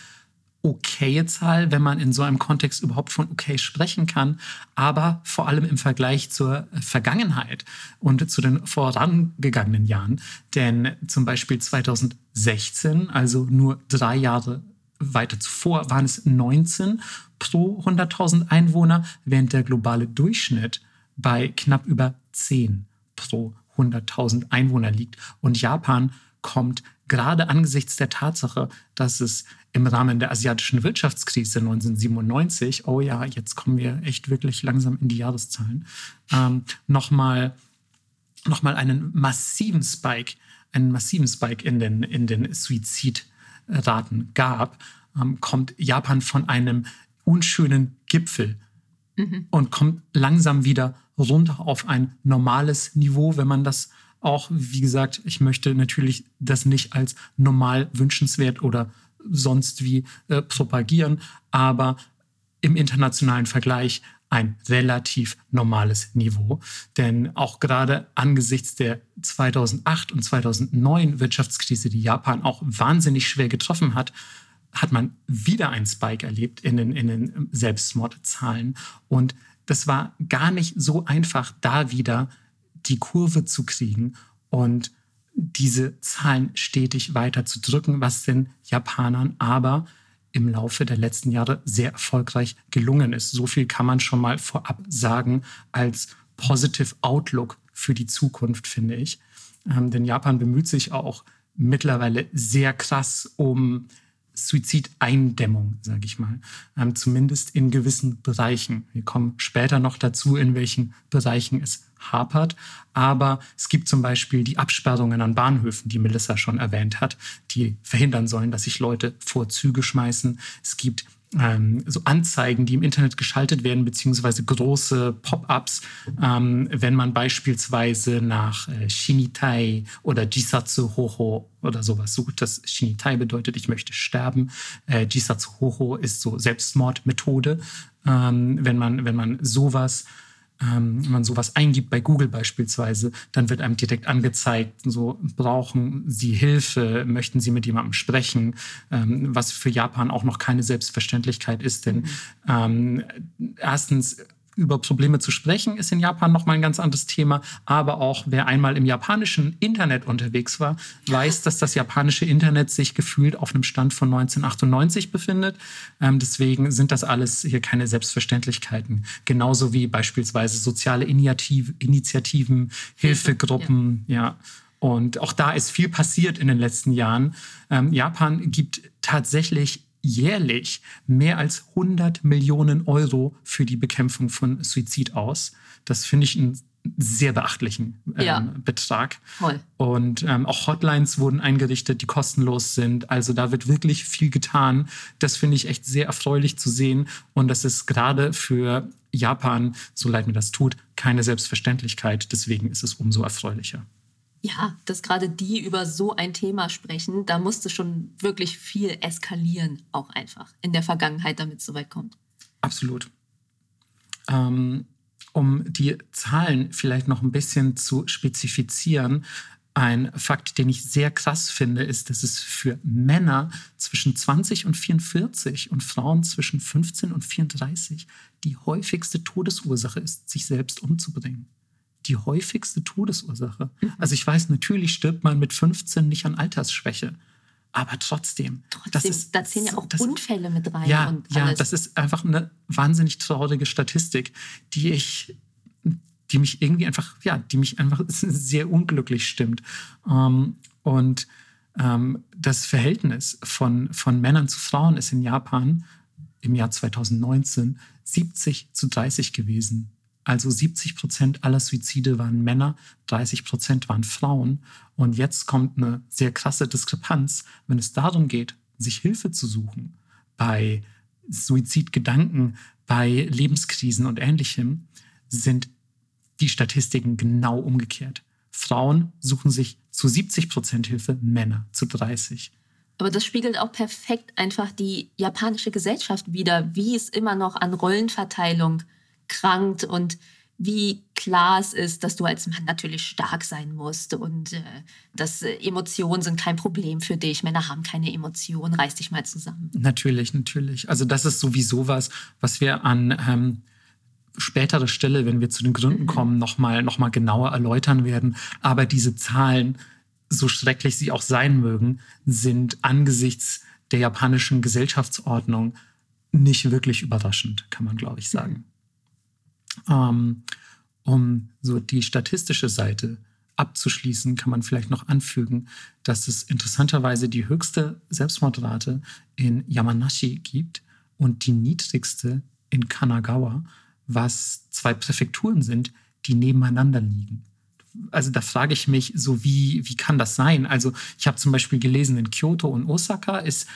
okaye Zahl, wenn man in so einem Kontext überhaupt von okay sprechen kann, aber vor allem im Vergleich zur Vergangenheit und zu den vorangegangenen Jahren. Denn zum Beispiel 2016, also nur drei Jahre weiter zuvor, waren es 19 pro 100.000 Einwohner, während der globale Durchschnitt bei knapp über 10 pro 100.000 Einwohner liegt. Und Japan kommt gerade angesichts der Tatsache, dass es im Rahmen der asiatischen Wirtschaftskrise 1997, oh ja, jetzt kommen wir echt wirklich langsam in die Jahreszahlen, ähm, nochmal noch mal einen massiven Spike, einen massiven Spike in den, in den Suizidraten gab, ähm, kommt Japan von einem unschönen Gipfel mhm. und kommt langsam wieder runter auf ein normales Niveau, wenn man das auch, wie gesagt, ich möchte natürlich das nicht als normal wünschenswert oder sonst wie äh, propagieren, aber im internationalen Vergleich ein relativ normales Niveau. Denn auch gerade angesichts der 2008 und 2009 Wirtschaftskrise, die Japan auch wahnsinnig schwer getroffen hat, hat man wieder einen Spike erlebt in den, in den Selbstmordzahlen. Und das war gar nicht so einfach, da wieder die Kurve zu kriegen und diese Zahlen stetig weiter zu drücken, was den Japanern aber im Laufe der letzten Jahre sehr erfolgreich gelungen ist. So viel kann man schon mal vorab sagen als Positive Outlook für die Zukunft, finde ich. Ähm, denn Japan bemüht sich auch mittlerweile sehr krass um Suizideindämmung, sage ich mal. Ähm, zumindest in gewissen Bereichen. Wir kommen später noch dazu, in welchen Bereichen es hapert. Aber es gibt zum Beispiel die Absperrungen an Bahnhöfen, die Melissa schon erwähnt hat, die verhindern sollen, dass sich Leute vor Züge schmeißen. Es gibt ähm, so Anzeigen, die im Internet geschaltet werden, beziehungsweise große Pop-ups, ähm, wenn man beispielsweise nach äh, Shinitai oder Jisatsu Hoho oder sowas sucht. Das Shinitai bedeutet, ich möchte sterben. Äh, Jisatsu Hoho ist so Selbstmordmethode. Ähm, wenn, man, wenn man sowas ähm, wenn man sowas eingibt bei Google beispielsweise, dann wird einem direkt angezeigt, so brauchen Sie Hilfe, möchten Sie mit jemandem sprechen, ähm, was für Japan auch noch keine Selbstverständlichkeit ist, denn mhm. ähm, erstens über Probleme zu sprechen, ist in Japan nochmal ein ganz anderes Thema. Aber auch wer einmal im japanischen Internet unterwegs war, weiß, dass das japanische Internet sich gefühlt auf einem Stand von 1998 befindet. Ähm, deswegen sind das alles hier keine Selbstverständlichkeiten. Genauso wie beispielsweise soziale Initiativ Initiativen, Hilfegruppen, ja. ja. Und auch da ist viel passiert in den letzten Jahren. Ähm, Japan gibt tatsächlich jährlich mehr als 100 Millionen Euro für die Bekämpfung von Suizid aus. Das finde ich einen sehr beachtlichen ähm, ja. Betrag. Voll. Und ähm, auch Hotlines wurden eingerichtet, die kostenlos sind. Also da wird wirklich viel getan. Das finde ich echt sehr erfreulich zu sehen. Und das ist gerade für Japan, so leid mir das tut, keine Selbstverständlichkeit. Deswegen ist es umso erfreulicher ja, dass gerade die über so ein Thema sprechen, da musste schon wirklich viel eskalieren, auch einfach in der Vergangenheit, damit es so weit kommt. Absolut. Ähm, um die Zahlen vielleicht noch ein bisschen zu spezifizieren, ein Fakt, den ich sehr krass finde, ist, dass es für Männer zwischen 20 und 44 und Frauen zwischen 15 und 34 die häufigste Todesursache ist, sich selbst umzubringen. Die häufigste Todesursache. Mhm. Also ich weiß, natürlich stirbt man mit 15 nicht an Altersschwäche. Aber trotzdem, trotzdem das ist, da zählen ja auch das, Unfälle mit rein. Ja, ja, das ist einfach eine wahnsinnig traurige Statistik, die ich die mich irgendwie einfach, ja, die mich einfach sehr unglücklich stimmt. Ähm, und ähm, das Verhältnis von, von Männern zu Frauen ist in Japan im Jahr 2019 70 zu 30 gewesen. Also 70 Prozent aller Suizide waren Männer, 30 Prozent waren Frauen. Und jetzt kommt eine sehr krasse Diskrepanz, wenn es darum geht, sich Hilfe zu suchen bei Suizidgedanken, bei Lebenskrisen und ähnlichem, sind die Statistiken genau umgekehrt. Frauen suchen sich zu 70 Prozent Hilfe, Männer zu 30. Aber das spiegelt auch perfekt einfach die japanische Gesellschaft wider, wie es immer noch an Rollenverteilung krankt und wie klar es ist, dass du als Mann natürlich stark sein musst und äh, dass äh, Emotionen sind kein Problem für dich. Männer haben keine Emotionen, reiß dich mal zusammen. Natürlich, natürlich. Also das ist sowieso was, was wir an ähm, spätere Stelle, wenn wir zu den Gründen mhm. kommen, nochmal noch mal genauer erläutern werden. Aber diese Zahlen, so schrecklich sie auch sein mögen, sind angesichts der japanischen Gesellschaftsordnung nicht wirklich überraschend, kann man, glaube ich, sagen. Mhm. Ähm, um so die statistische Seite abzuschließen, kann man vielleicht noch anfügen, dass es interessanterweise die höchste Selbstmordrate in Yamanashi gibt und die niedrigste in Kanagawa was zwei Präfekturen sind, die nebeneinander liegen. Also da frage ich mich so, wie, wie kann das sein? Also ich habe zum Beispiel gelesen, in Kyoto und Osaka ist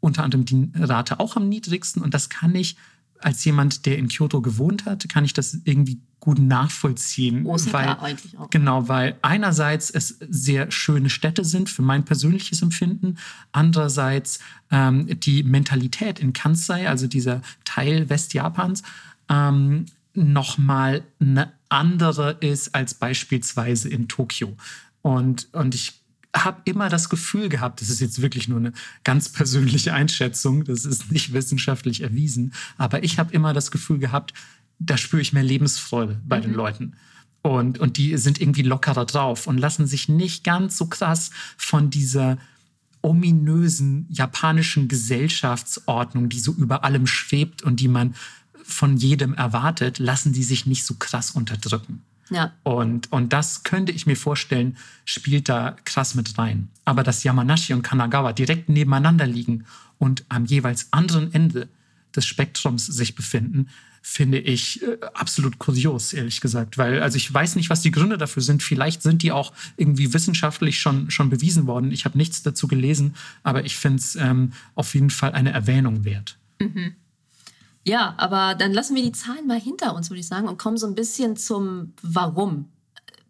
unter anderem die Rate auch am niedrigsten und das kann ich als jemand, der in Kyoto gewohnt hat, kann ich das irgendwie gut nachvollziehen. Osaka weil, eigentlich auch. Genau, weil einerseits es sehr schöne Städte sind für mein persönliches Empfinden, andererseits ähm, die Mentalität in Kansai, also dieser Teil Westjapans, ähm, nochmal eine andere ist als beispielsweise in Tokio. Und, und ich habe immer das Gefühl gehabt, das ist jetzt wirklich nur eine ganz persönliche Einschätzung, das ist nicht wissenschaftlich erwiesen, aber ich habe immer das Gefühl gehabt, da spüre ich mehr Lebensfreude bei mhm. den Leuten. Und, und die sind irgendwie lockerer drauf und lassen sich nicht ganz so krass von dieser ominösen japanischen Gesellschaftsordnung, die so über allem schwebt und die man von jedem erwartet, lassen die sich nicht so krass unterdrücken. Ja. Und, und das könnte ich mir vorstellen, spielt da krass mit rein. Aber dass Yamanashi und Kanagawa direkt nebeneinander liegen und am jeweils anderen Ende des Spektrums sich befinden, finde ich äh, absolut kurios, ehrlich gesagt. Weil, also ich weiß nicht, was die Gründe dafür sind. Vielleicht sind die auch irgendwie wissenschaftlich schon, schon bewiesen worden. Ich habe nichts dazu gelesen, aber ich finde es ähm, auf jeden Fall eine Erwähnung wert. Mhm. Ja, aber dann lassen wir die Zahlen mal hinter uns, würde ich sagen, und kommen so ein bisschen zum Warum.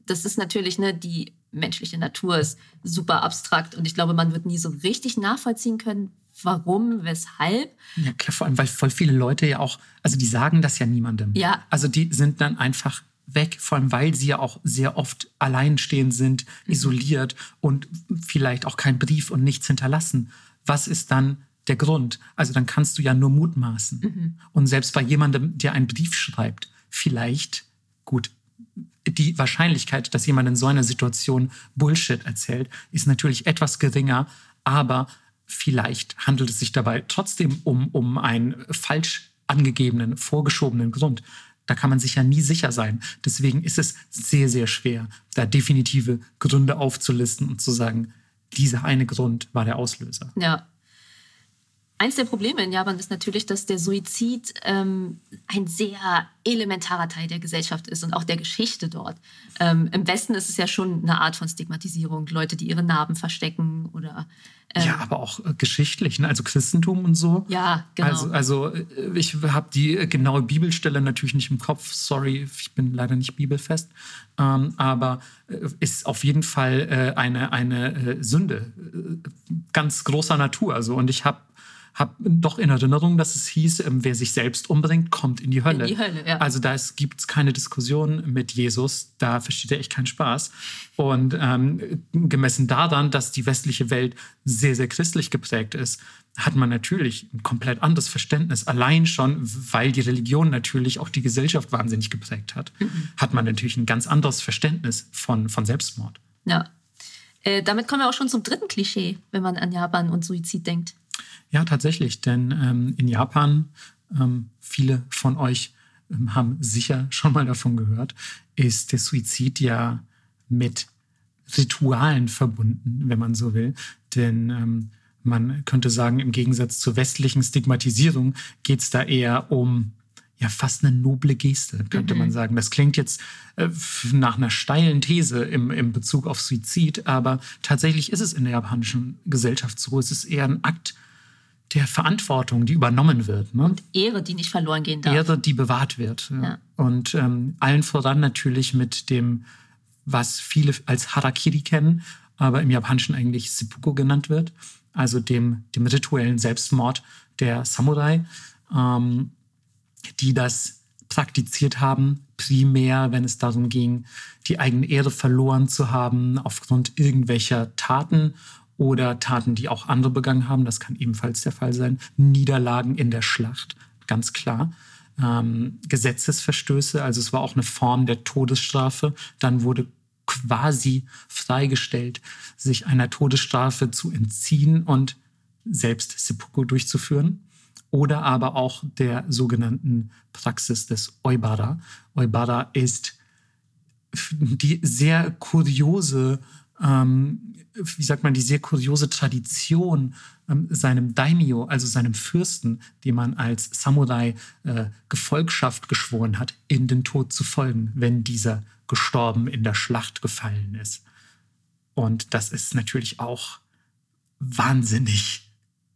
Das ist natürlich, ne, die menschliche Natur ist super abstrakt und ich glaube, man wird nie so richtig nachvollziehen können, warum, weshalb. Ja, klar, vor allem, weil voll viele Leute ja auch, also die sagen das ja niemandem. Ja. Also die sind dann einfach weg, vor allem weil sie ja auch sehr oft alleinstehend sind, mhm. isoliert und vielleicht auch keinen Brief und nichts hinterlassen. Was ist dann der Grund. Also dann kannst du ja nur mutmaßen. Mhm. Und selbst bei jemandem, der einen Brief schreibt, vielleicht, gut, die Wahrscheinlichkeit, dass jemand in so einer Situation Bullshit erzählt, ist natürlich etwas geringer, aber vielleicht handelt es sich dabei trotzdem um, um einen falsch angegebenen, vorgeschobenen Grund. Da kann man sich ja nie sicher sein. Deswegen ist es sehr, sehr schwer, da definitive Gründe aufzulisten und zu sagen, dieser eine Grund war der Auslöser. Ja, Eins der Probleme in Japan ist natürlich, dass der Suizid ähm, ein sehr elementarer Teil der Gesellschaft ist und auch der Geschichte dort. Ähm, Im Westen ist es ja schon eine Art von Stigmatisierung, Leute, die ihre Narben verstecken oder. Ähm, ja, aber auch äh, geschichtlich, ne? also Christentum und so. Ja, genau. Also, also äh, ich habe die genaue Bibelstelle natürlich nicht im Kopf, sorry, ich bin leider nicht bibelfest, ähm, aber äh, ist auf jeden Fall äh, eine, eine äh, Sünde, ganz großer Natur. Also, und ich habe habe doch in Erinnerung, dass es hieß, ähm, wer sich selbst umbringt, kommt in die Hölle. In die Hölle ja. Also da gibt es keine Diskussion mit Jesus, da versteht er echt keinen Spaß. Und ähm, gemessen daran, dass die westliche Welt sehr, sehr christlich geprägt ist, hat man natürlich ein komplett anderes Verständnis. Allein schon, weil die Religion natürlich auch die Gesellschaft wahnsinnig geprägt hat, mhm. hat man natürlich ein ganz anderes Verständnis von, von Selbstmord. Ja. Äh, damit kommen wir auch schon zum dritten Klischee, wenn man an Japan und Suizid denkt. Ja, tatsächlich, denn ähm, in Japan, ähm, viele von euch ähm, haben sicher schon mal davon gehört, ist der Suizid ja mit Ritualen verbunden, wenn man so will. Denn ähm, man könnte sagen, im Gegensatz zur westlichen Stigmatisierung geht es da eher um ja fast eine noble Geste, könnte mhm. man sagen. Das klingt jetzt äh, nach einer steilen These im, im Bezug auf Suizid, aber tatsächlich ist es in der japanischen Gesellschaft so. Es ist eher ein Akt der Verantwortung, die übernommen wird. Ne? Und Ehre, die nicht verloren gehen darf. Ehre, die bewahrt wird. Ja. Ja. Und ähm, allen voran natürlich mit dem, was viele als Harakiri kennen, aber im Japanischen eigentlich Seppuku genannt wird, also dem, dem rituellen Selbstmord der Samurai. Ähm, die das praktiziert haben, primär, wenn es darum ging, die eigene Ehre verloren zu haben aufgrund irgendwelcher Taten oder Taten, die auch andere begangen haben. Das kann ebenfalls der Fall sein. Niederlagen in der Schlacht, ganz klar. Ähm, Gesetzesverstöße, also es war auch eine Form der Todesstrafe. Dann wurde quasi freigestellt, sich einer Todesstrafe zu entziehen und selbst Seppuku durchzuführen oder aber auch der sogenannten Praxis des Eubara. Eubara ist die sehr kuriose, ähm, wie sagt man, die sehr kuriose Tradition ähm, seinem Daimyo, also seinem Fürsten, dem man als Samurai äh, Gefolgschaft geschworen hat, in den Tod zu folgen, wenn dieser gestorben in der Schlacht gefallen ist. Und das ist natürlich auch wahnsinnig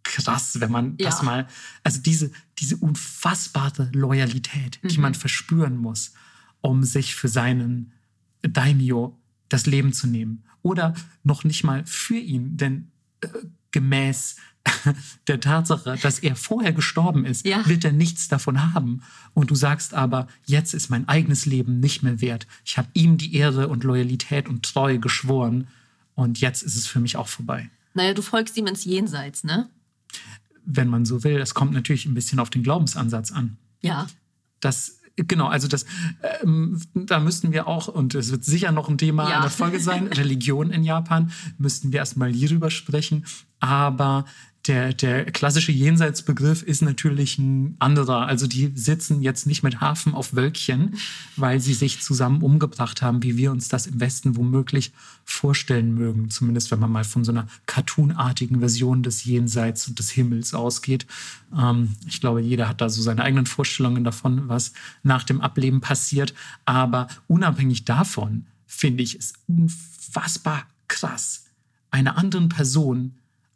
krass, wenn man ja. das mal, also diese, diese unfassbare Loyalität, mhm. die man verspüren muss, um sich für seinen Daimyo das Leben zu nehmen. Oder noch nicht mal für ihn, denn äh, gemäß der Tatsache, dass er vorher gestorben ist, ja. wird er nichts davon haben. Und du sagst aber, jetzt ist mein eigenes Leben nicht mehr wert. Ich habe ihm die Ehre und Loyalität und Treue geschworen und jetzt ist es für mich auch vorbei. Naja, du folgst ihm ins Jenseits, ne? wenn man so will. Es kommt natürlich ein bisschen auf den Glaubensansatz an. Ja. Das Genau, also das, ähm, da müssten wir auch, und es wird sicher noch ein Thema ja. einer Folge sein, Religion in Japan, müssten wir erstmal hierüber sprechen. Aber der, der klassische Jenseitsbegriff ist natürlich ein anderer. Also die sitzen jetzt nicht mit Hafen auf Wölkchen, weil sie sich zusammen umgebracht haben, wie wir uns das im Westen womöglich vorstellen mögen. Zumindest wenn man mal von so einer cartoonartigen Version des Jenseits und des Himmels ausgeht. Ähm, ich glaube, jeder hat da so seine eigenen Vorstellungen davon, was nach dem Ableben passiert. Aber unabhängig davon finde ich es unfassbar krass, einer anderen Person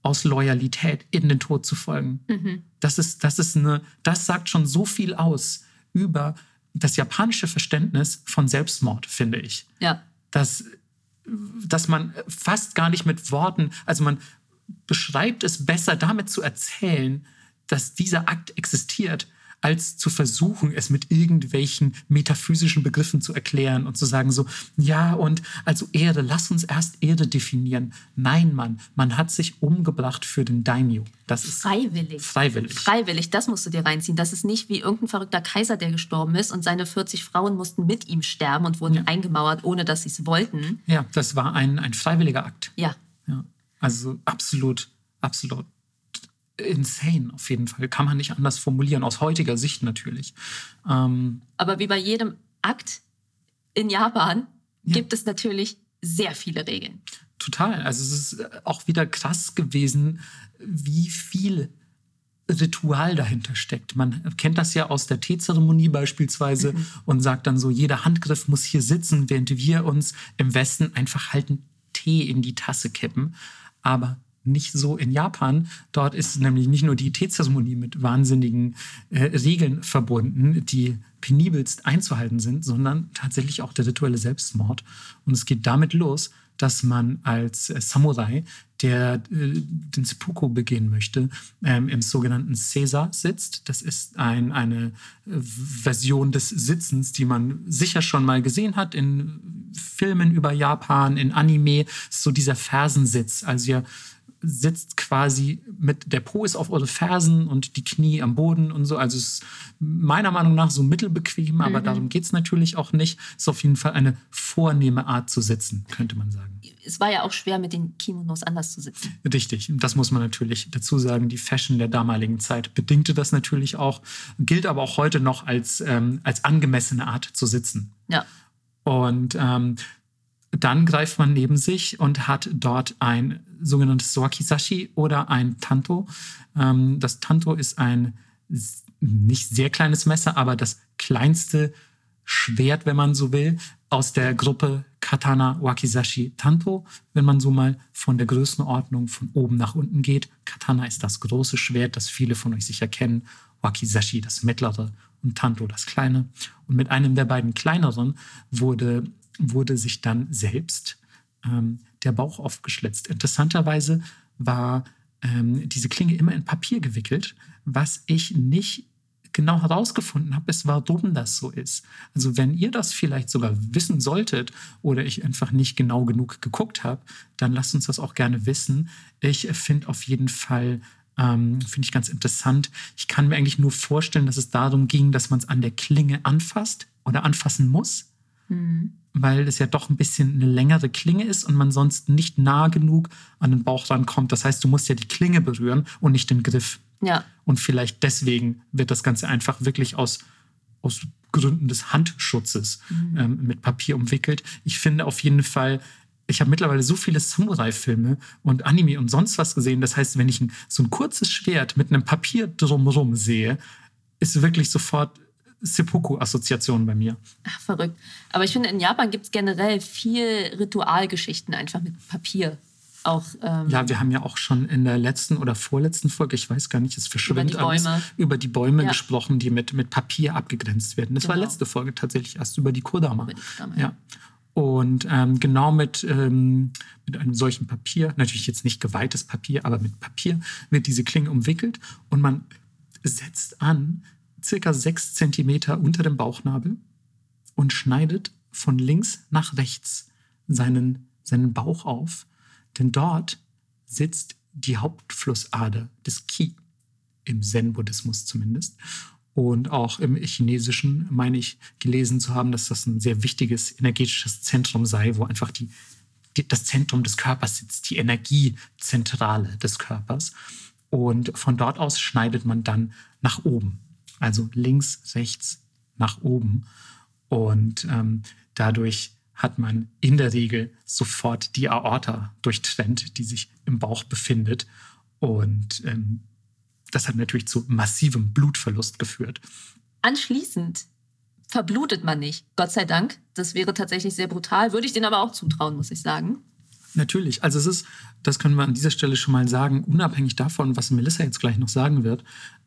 aus Loyalität in den Tod zu folgen. Mhm. Das, ist, das, ist eine, das sagt schon so viel aus über das japanische Verständnis von Selbstmord, finde ich. Ja. Dass, dass man fast gar nicht mit Worten, also man beschreibt es besser damit zu erzählen, dass dieser Akt existiert, als zu versuchen, es mit irgendwelchen metaphysischen Begriffen zu erklären und zu sagen so, ja, und also Erde, lass uns erst Erde definieren. Nein, Mann, man hat sich umgebracht für den Daimyo. Das ist freiwillig. Freiwillig. Freiwillig, das musst du dir reinziehen. Das ist nicht wie irgendein verrückter Kaiser, der gestorben ist und seine 40 Frauen mussten mit ihm sterben und wurden ja. eingemauert, ohne dass sie es wollten. Ja, das war ein, ein freiwilliger Akt. Ja. ja. Also absolut, absolut insane auf jeden Fall. Kann man nicht anders formulieren, aus heutiger Sicht natürlich. Ähm, Aber wie bei jedem Akt in Japan ja. gibt es natürlich sehr viele Regeln. Total. Also es ist auch wieder krass gewesen, wie viel Ritual dahinter steckt. Man kennt das ja aus der Teezeremonie beispielsweise mhm. und sagt dann so, jeder Handgriff muss hier sitzen, während wir uns im Westen einfach halten Tee in die Tasse kippen. Aber nicht so in Japan. Dort ist nämlich nicht nur die Teezeremonie mit wahnsinnigen äh, Regeln verbunden, die penibelst einzuhalten sind, sondern tatsächlich auch der rituelle Selbstmord. Und es geht damit los, dass man als äh, Samurai, der äh, den Seppuku begehen möchte, ähm, im sogenannten Seiza sitzt. Das ist ein, eine äh, Version des Sitzens, die man sicher schon mal gesehen hat in Filmen über Japan, in Anime. So dieser Fersensitz. Also ihr sitzt quasi mit der Po ist auf eure Fersen und die Knie am Boden und so. Also es ist meiner Meinung nach so mittelbequem, aber mhm. darum geht es natürlich auch nicht. Es ist auf jeden Fall eine vornehme Art zu sitzen, könnte man sagen. Es war ja auch schwer, mit den Kimonos anders zu sitzen. Richtig, das muss man natürlich dazu sagen. Die Fashion der damaligen Zeit bedingte das natürlich auch, gilt aber auch heute noch als, ähm, als angemessene Art zu sitzen. Ja. Und ähm, dann greift man neben sich und hat dort ein sogenanntes Wakizashi oder ein Tanto. Ähm, das Tanto ist ein nicht sehr kleines Messer, aber das kleinste Schwert, wenn man so will, aus der Gruppe Katana Wakizashi Tanto, wenn man so mal von der Größenordnung von oben nach unten geht. Katana ist das große Schwert, das viele von euch sicher kennen. Wakizashi das mittlere und Tanto das kleine. Und mit einem der beiden kleineren wurde, wurde sich dann selbst ähm, der Bauch aufgeschlitzt. Interessanterweise war ähm, diese Klinge immer in Papier gewickelt, was ich nicht genau herausgefunden habe, ist, warum das so ist. Also wenn ihr das vielleicht sogar wissen solltet oder ich einfach nicht genau genug geguckt habe, dann lasst uns das auch gerne wissen. Ich finde auf jeden Fall, ähm, finde ich ganz interessant. Ich kann mir eigentlich nur vorstellen, dass es darum ging, dass man es an der Klinge anfasst oder anfassen muss. Mhm weil es ja doch ein bisschen eine längere Klinge ist und man sonst nicht nah genug an den Bauch rankommt. Das heißt, du musst ja die Klinge berühren und nicht den Griff. Ja. Und vielleicht deswegen wird das Ganze einfach wirklich aus, aus Gründen des Handschutzes mhm. ähm, mit Papier umwickelt. Ich finde auf jeden Fall, ich habe mittlerweile so viele Samurai-Filme und Anime und sonst was gesehen. Das heißt, wenn ich ein, so ein kurzes Schwert mit einem Papier drumherum sehe, ist wirklich sofort Seppuku-Assoziation bei mir. Ach, verrückt. Aber ich finde, in Japan gibt es generell viel Ritualgeschichten einfach mit Papier. Auch, ähm, ja, wir haben ja auch schon in der letzten oder vorletzten Folge, ich weiß gar nicht, es verschwindet über die Bäume, alles, über die Bäume ja. gesprochen, die mit, mit Papier abgegrenzt werden. Das genau. war letzte Folge tatsächlich erst über die Kodama. Über die Kodama ja. ja. Und ähm, genau mit, ähm, mit einem solchen Papier, natürlich jetzt nicht geweihtes Papier, aber mit Papier wird diese Klinge umwickelt und man setzt an, circa sechs Zentimeter unter dem Bauchnabel und schneidet von links nach rechts seinen, seinen Bauch auf, denn dort sitzt die Hauptflussader des Qi, im Zen-Buddhismus zumindest. Und auch im Chinesischen meine ich gelesen zu haben, dass das ein sehr wichtiges energetisches Zentrum sei, wo einfach die, die, das Zentrum des Körpers sitzt, die Energiezentrale des Körpers. Und von dort aus schneidet man dann nach oben also links, rechts, nach oben. Und ähm, dadurch hat man in der Regel sofort die Aorta durchtrennt, die sich im Bauch befindet. Und ähm, das hat natürlich zu massivem Blutverlust geführt. Anschließend verblutet man nicht. Gott sei Dank. Das wäre tatsächlich sehr brutal. Würde ich denen aber auch zutrauen, muss ich sagen. Natürlich. Also es ist, das können wir an dieser Stelle schon mal sagen, unabhängig davon, was Melissa jetzt gleich noch sagen wird,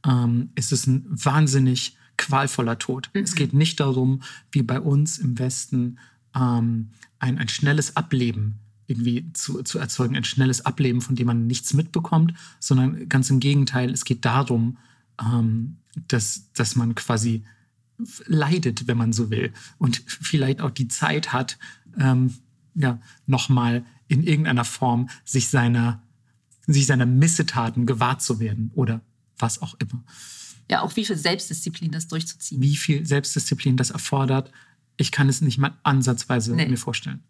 ähm, ist es ein wahnsinnig qualvoller Tod. Mhm. Es geht nicht darum, wie bei uns im Westen ähm, ein, ein schnelles Ableben irgendwie zu, zu erzeugen, ein schnelles Ableben, von dem man nichts mitbekommt, sondern ganz im Gegenteil, es geht darum, ähm, dass, dass man quasi leidet, wenn man so will, und vielleicht auch die Zeit hat, ähm, ja, nochmal in irgendeiner Form sich seiner, sich seiner Missetaten gewahrt zu werden oder was auch immer. Ja, auch wie viel Selbstdisziplin das durchzuziehen. Wie viel Selbstdisziplin das erfordert, ich kann es nicht mal ansatzweise nee. mir vorstellen.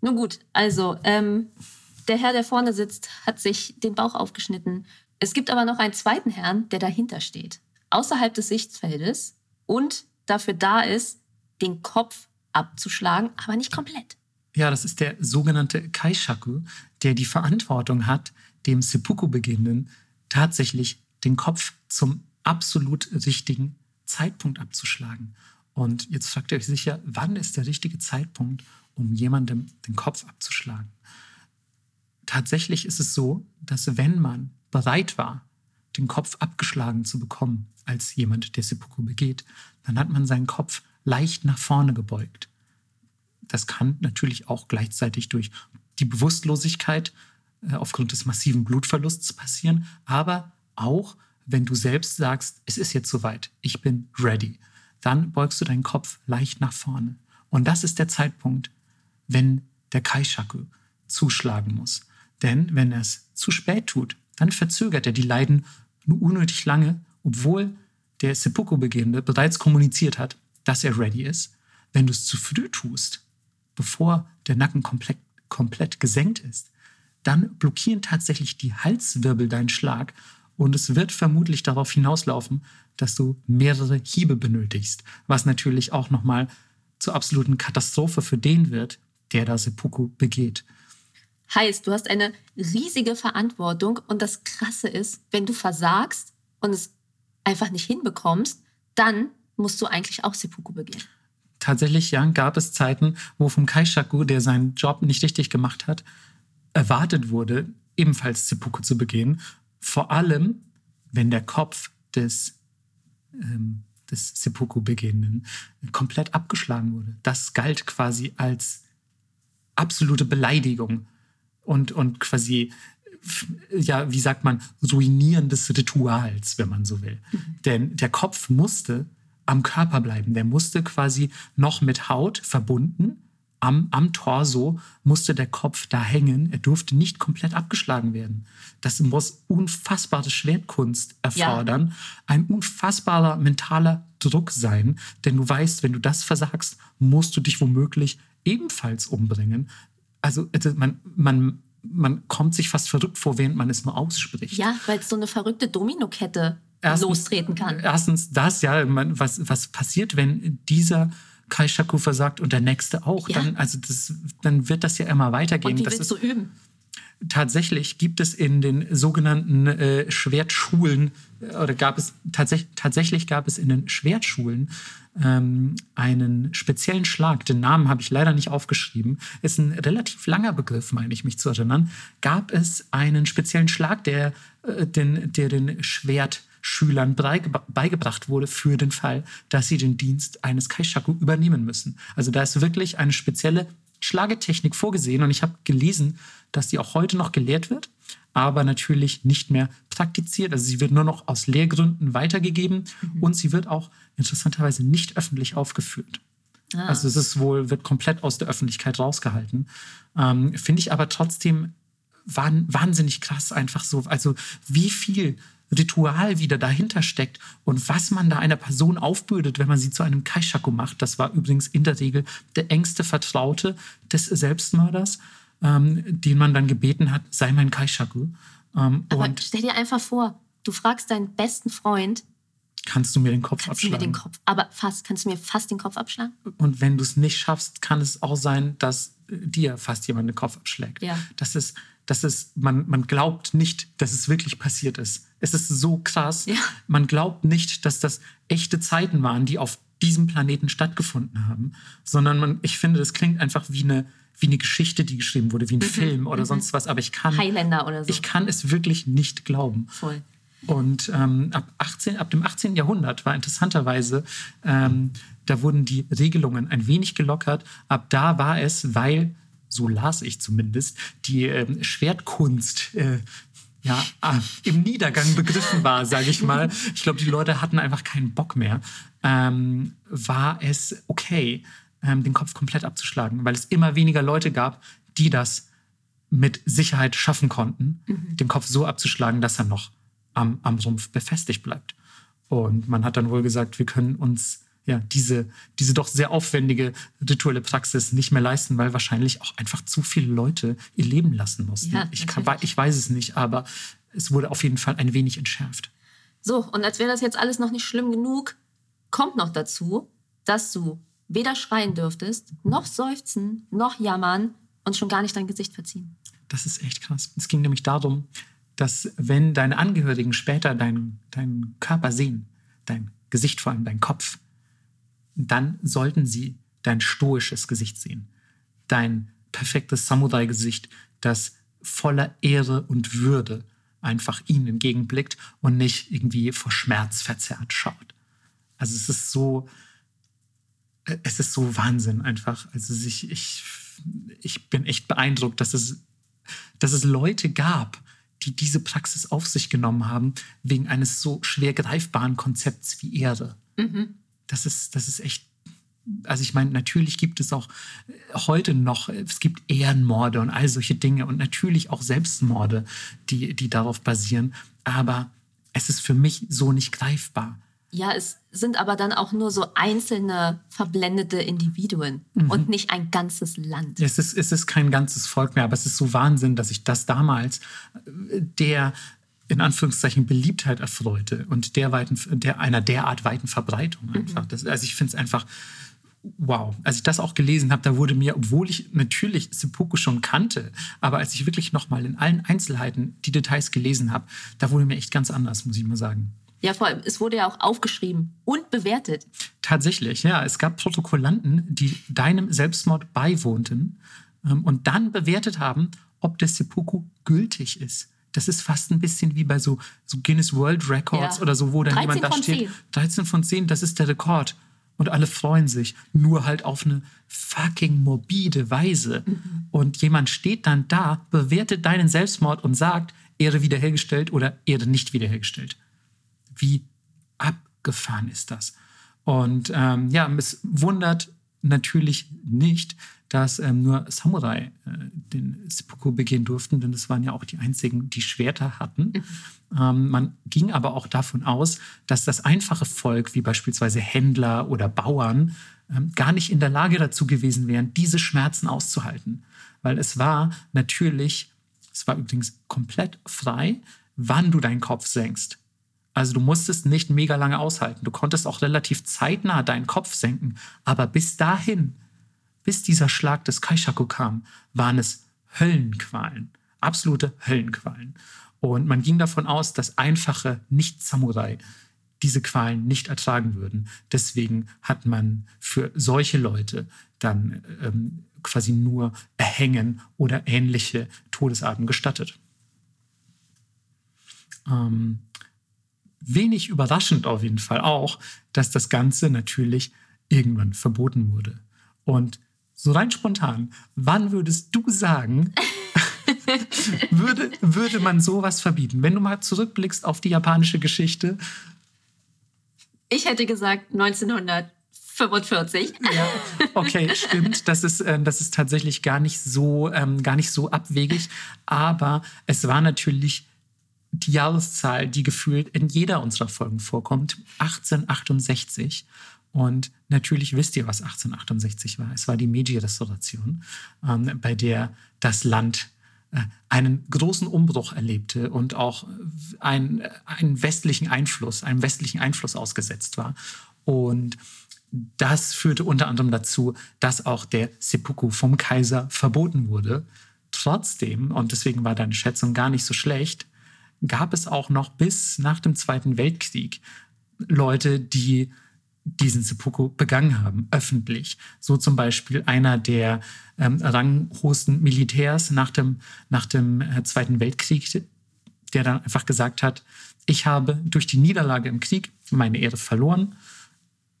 Nun gut, also ähm, der Herr, der vorne sitzt, hat sich den Bauch aufgeschnitten. Es gibt aber noch einen zweiten Herrn, der dahinter steht, außerhalb des Sichtfeldes und dafür da ist, den Kopf abzuschlagen, aber nicht komplett. Ja, das ist der sogenannte Kaishaku, der die Verantwortung hat, dem Seppuku-Beginnenden tatsächlich den Kopf zum absolut richtigen Zeitpunkt abzuschlagen. Und jetzt fragt ihr euch sicher, wann ist der richtige Zeitpunkt, um jemandem den Kopf abzuschlagen? Tatsächlich ist es so, dass wenn man bereit war, den Kopf abgeschlagen zu bekommen als jemand, der Seppuku begeht, dann hat man seinen Kopf leicht nach vorne gebeugt. Das kann natürlich auch gleichzeitig durch die Bewusstlosigkeit äh, aufgrund des massiven Blutverlusts passieren, aber auch wenn du selbst sagst, es ist jetzt soweit, ich bin ready, dann beugst du deinen Kopf leicht nach vorne. Und das ist der Zeitpunkt, wenn der Kaishaku zuschlagen muss. Denn wenn er es zu spät tut, dann verzögert er die Leiden nur unnötig lange, obwohl der Seppuku-Beginnende bereits kommuniziert hat, dass er ready ist. Wenn du es zu früh tust, bevor der Nacken komplett, komplett gesenkt ist, dann blockieren tatsächlich die Halswirbel deinen Schlag und es wird vermutlich darauf hinauslaufen, dass du mehrere Hiebe benötigst, was natürlich auch nochmal zur absoluten Katastrophe für den wird, der da Seppuku begeht. Heißt, du hast eine riesige Verantwortung und das Krasse ist, wenn du versagst und es einfach nicht hinbekommst, dann musst du eigentlich auch Seppuku begehen. Tatsächlich, ja, gab es Zeiten, wo vom Kaishaku, der seinen Job nicht richtig gemacht hat, erwartet wurde, ebenfalls Seppuku zu begehen. Vor allem, wenn der Kopf des, ähm, des Seppuku-Begehenden komplett abgeschlagen wurde. Das galt quasi als absolute Beleidigung und, und quasi, ja, wie sagt man, Ruinieren des Rituals, wenn man so will. Mhm. Denn der Kopf musste am Körper bleiben. Der musste quasi noch mit Haut verbunden. Am, am Torso musste der Kopf da hängen. Er durfte nicht komplett abgeschlagen werden. Das muss unfassbare Schwertkunst erfordern. Ja. Ein unfassbarer mentaler Druck sein. Denn du weißt, wenn du das versagst, musst du dich womöglich ebenfalls umbringen. Also, also man, man, man kommt sich fast verrückt vor, während man es nur ausspricht. Ja, weil es so eine verrückte Dominokette erstens, lostreten kann. Erstens das, ja, man, was, was passiert, wenn dieser Kaishaku versagt und der nächste auch? Ja. Dann, also das, dann wird das ja immer weitergehen. Und wie willst das du üben? Tatsächlich gibt es in den sogenannten äh, Schwertschulen äh, oder gab es tatsächlich tatsächlich gab es in den Schwertschulen ähm, einen speziellen Schlag. Den Namen habe ich leider nicht aufgeschrieben. Ist ein relativ langer Begriff, meine ich mich zu erinnern. Gab es einen speziellen Schlag, der äh, den, der den Schwertschülern beigebracht wurde für den Fall, dass sie den Dienst eines Kaishaku übernehmen müssen. Also da ist wirklich eine spezielle Schlagetechnik vorgesehen und ich habe gelesen, dass die auch heute noch gelehrt wird, aber natürlich nicht mehr praktiziert. Also sie wird nur noch aus Lehrgründen weitergegeben mhm. und sie wird auch interessanterweise nicht öffentlich aufgeführt. Ah. Also es ist wohl, wird komplett aus der Öffentlichkeit rausgehalten. Ähm, Finde ich aber trotzdem wahnsinnig krass einfach so. Also wie viel Ritual wieder dahinter steckt und was man da einer Person aufbürdet, wenn man sie zu einem Kaishaku macht. Das war übrigens in der Regel der engste Vertraute des Selbstmörders, ähm, den man dann gebeten hat, sei mein Kaishaku. Ähm, Aber und stell dir einfach vor, du fragst deinen besten Freund, kannst du mir den Kopf kannst abschlagen. Du mir den Kopf, aber fast, kannst du mir fast den Kopf abschlagen? Und wenn du es nicht schaffst, kann es auch sein, dass dir fast jemand den Kopf abschlägt. Ja. Das ist, das ist, man, man glaubt nicht, dass es wirklich passiert ist. Es ist so krass. Ja. Man glaubt nicht, dass das echte Zeiten waren, die auf diesem Planeten stattgefunden haben, sondern man, ich finde, das klingt einfach wie eine, wie eine Geschichte, die geschrieben wurde, wie ein mhm. Film oder mhm. sonst was. Aber ich kann, Highlander oder so. ich kann es wirklich nicht glauben. Voll. Und ähm, ab, 18, ab dem 18. Jahrhundert war interessanterweise, ähm, da wurden die Regelungen ein wenig gelockert. Ab da war es, weil, so las ich zumindest, die ähm, Schwertkunst äh, ja, äh, im Niedergang begriffen war, sage ich mal. Ich glaube, die Leute hatten einfach keinen Bock mehr. Ähm, war es okay, ähm, den Kopf komplett abzuschlagen, weil es immer weniger Leute gab, die das mit Sicherheit schaffen konnten, mhm. den Kopf so abzuschlagen, dass er noch am, am Sumpf befestigt bleibt. Und man hat dann wohl gesagt, wir können uns ja, diese, diese doch sehr aufwendige rituelle Praxis nicht mehr leisten, weil wahrscheinlich auch einfach zu viele Leute ihr Leben lassen mussten. Ja, ich, kann, ich weiß es nicht, aber es wurde auf jeden Fall ein wenig entschärft. So, und als wäre das jetzt alles noch nicht schlimm genug, kommt noch dazu, dass du weder schreien dürftest, noch seufzen, noch jammern und schon gar nicht dein Gesicht verziehen. Das ist echt krass. Es ging nämlich darum, dass wenn deine Angehörigen später deinen dein Körper sehen, dein Gesicht vor allem, dein Kopf, dann sollten sie dein stoisches Gesicht sehen. Dein perfektes Samurai-Gesicht, das voller Ehre und Würde einfach ihnen entgegenblickt und nicht irgendwie vor Schmerz verzerrt schaut. Also es ist so, es ist so Wahnsinn einfach. Also ich, ich, ich bin echt beeindruckt, dass es, dass es Leute gab, die diese Praxis auf sich genommen haben, wegen eines so schwer greifbaren Konzepts wie Ehre. Mhm. Das, ist, das ist echt also ich meine, natürlich gibt es auch heute noch, es gibt Ehrenmorde und all solche Dinge und natürlich auch Selbstmorde, die, die darauf basieren. Aber es ist für mich so nicht greifbar. Ja, es sind aber dann auch nur so einzelne verblendete Individuen mhm. und nicht ein ganzes Land. Es ist, es ist kein ganzes Volk mehr, aber es ist so Wahnsinn, dass ich das damals äh, der in Anführungszeichen Beliebtheit erfreute und der, weiten, der einer derart weiten Verbreitung mhm. einfach. Mhm. Das, also ich finde es einfach wow. Als ich das auch gelesen habe, da wurde mir, obwohl ich natürlich Seppuku schon kannte, aber als ich wirklich nochmal in allen Einzelheiten die Details gelesen habe, da wurde mir echt ganz anders, muss ich mal sagen. Ja, vor allem, es wurde ja auch aufgeschrieben und bewertet. Tatsächlich, ja. Es gab Protokollanten, die deinem Selbstmord beiwohnten ähm, und dann bewertet haben, ob der Seppuku gültig ist. Das ist fast ein bisschen wie bei so, so Guinness World Records ja. oder so, wo dann jemand da steht. 10. 13 von 10, das ist der Rekord. Und alle freuen sich, nur halt auf eine fucking morbide Weise. Mhm. Und jemand steht dann da, bewertet deinen Selbstmord und sagt, Ehre wiederhergestellt oder Ehre nicht wiederhergestellt. Wie abgefahren ist das? Und ähm, ja, es wundert natürlich nicht, dass ähm, nur Samurai äh, den Seppuku begehen durften, denn das waren ja auch die einzigen, die Schwerter hatten. Mhm. Ähm, man ging aber auch davon aus, dass das einfache Volk, wie beispielsweise Händler oder Bauern, ähm, gar nicht in der Lage dazu gewesen wären, diese Schmerzen auszuhalten. Weil es war natürlich, es war übrigens komplett frei, wann du deinen Kopf senkst. Also du musstest nicht mega lange aushalten. Du konntest auch relativ zeitnah deinen Kopf senken. Aber bis dahin, bis dieser Schlag des Kaishaku kam, waren es Höllenqualen. Absolute Höllenqualen. Und man ging davon aus, dass einfache Nicht-Samurai diese Qualen nicht ertragen würden. Deswegen hat man für solche Leute dann ähm, quasi nur Erhängen oder ähnliche Todesarten gestattet. Ähm, wenig überraschend auf jeden Fall auch, dass das Ganze natürlich irgendwann verboten wurde. Und so rein spontan, wann würdest du sagen, würde, würde man sowas verbieten? Wenn du mal zurückblickst auf die japanische Geschichte. Ich hätte gesagt 1945. Ja, okay, stimmt. Das ist, äh, das ist tatsächlich gar nicht, so, ähm, gar nicht so abwegig. Aber es war natürlich die Jahreszahl, die gefühlt in jeder unserer Folgen vorkommt, 1868. Und natürlich wisst ihr, was 1868 war. Es war die Meiji-Restauration, ähm, bei der das Land äh, einen großen Umbruch erlebte und auch ein, einen westlichen Einfluss, einem westlichen Einfluss ausgesetzt war. Und das führte unter anderem dazu, dass auch der Seppuku vom Kaiser verboten wurde. Trotzdem, und deswegen war deine Schätzung gar nicht so schlecht, gab es auch noch bis nach dem Zweiten Weltkrieg Leute, die diesen Seppuku begangen haben, öffentlich. So zum Beispiel einer der ähm, ranghochsten Militärs nach dem, nach dem äh, Zweiten Weltkrieg, der dann einfach gesagt hat, ich habe durch die Niederlage im Krieg meine Ehre verloren.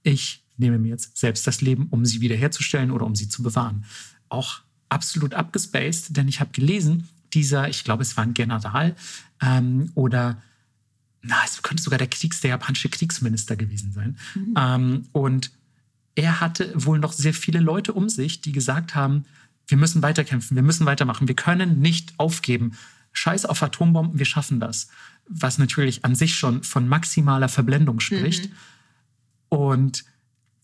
Ich nehme mir jetzt selbst das Leben, um sie wiederherzustellen oder um sie zu bewahren. Auch absolut abgespaced, denn ich habe gelesen, dieser, ich glaube, es war ein General ähm, oder na, es könnte sogar der Kriegs, der japanische Kriegsminister gewesen sein. Mhm. Ähm, und er hatte wohl noch sehr viele Leute um sich, die gesagt haben, wir müssen weiterkämpfen, wir müssen weitermachen, wir können nicht aufgeben. Scheiß auf Atombomben, wir schaffen das. Was natürlich an sich schon von maximaler Verblendung spricht. Mhm. Und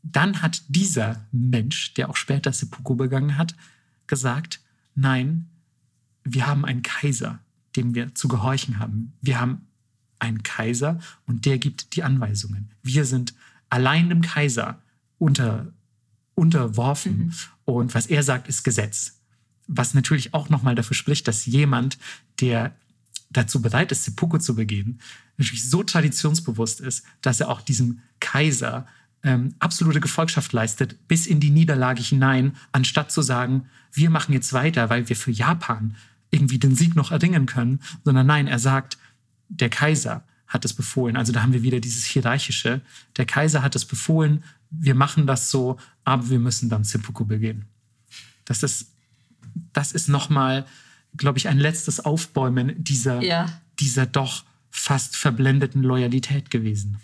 dann hat dieser Mensch, der auch später Seppuku begangen hat, gesagt, nein, wir haben einen Kaiser, dem wir zu gehorchen haben. Wir haben einen Kaiser und der gibt die Anweisungen. Wir sind allein dem Kaiser unter, unterworfen mhm. und was er sagt, ist Gesetz. Was natürlich auch nochmal dafür spricht, dass jemand, der dazu bereit ist, Seppuku zu begehen, natürlich so traditionsbewusst ist, dass er auch diesem Kaiser ähm, absolute Gefolgschaft leistet, bis in die Niederlage hinein, anstatt zu sagen, wir machen jetzt weiter, weil wir für Japan irgendwie den Sieg noch erringen können, sondern nein, er sagt, der Kaiser hat es befohlen. Also da haben wir wieder dieses Hierarchische. Der Kaiser hat es befohlen, wir machen das so, aber wir müssen dann Seppuku begehen. Das ist, das ist nochmal, glaube ich, ein letztes Aufbäumen dieser, ja. dieser doch fast verblendeten Loyalität gewesen.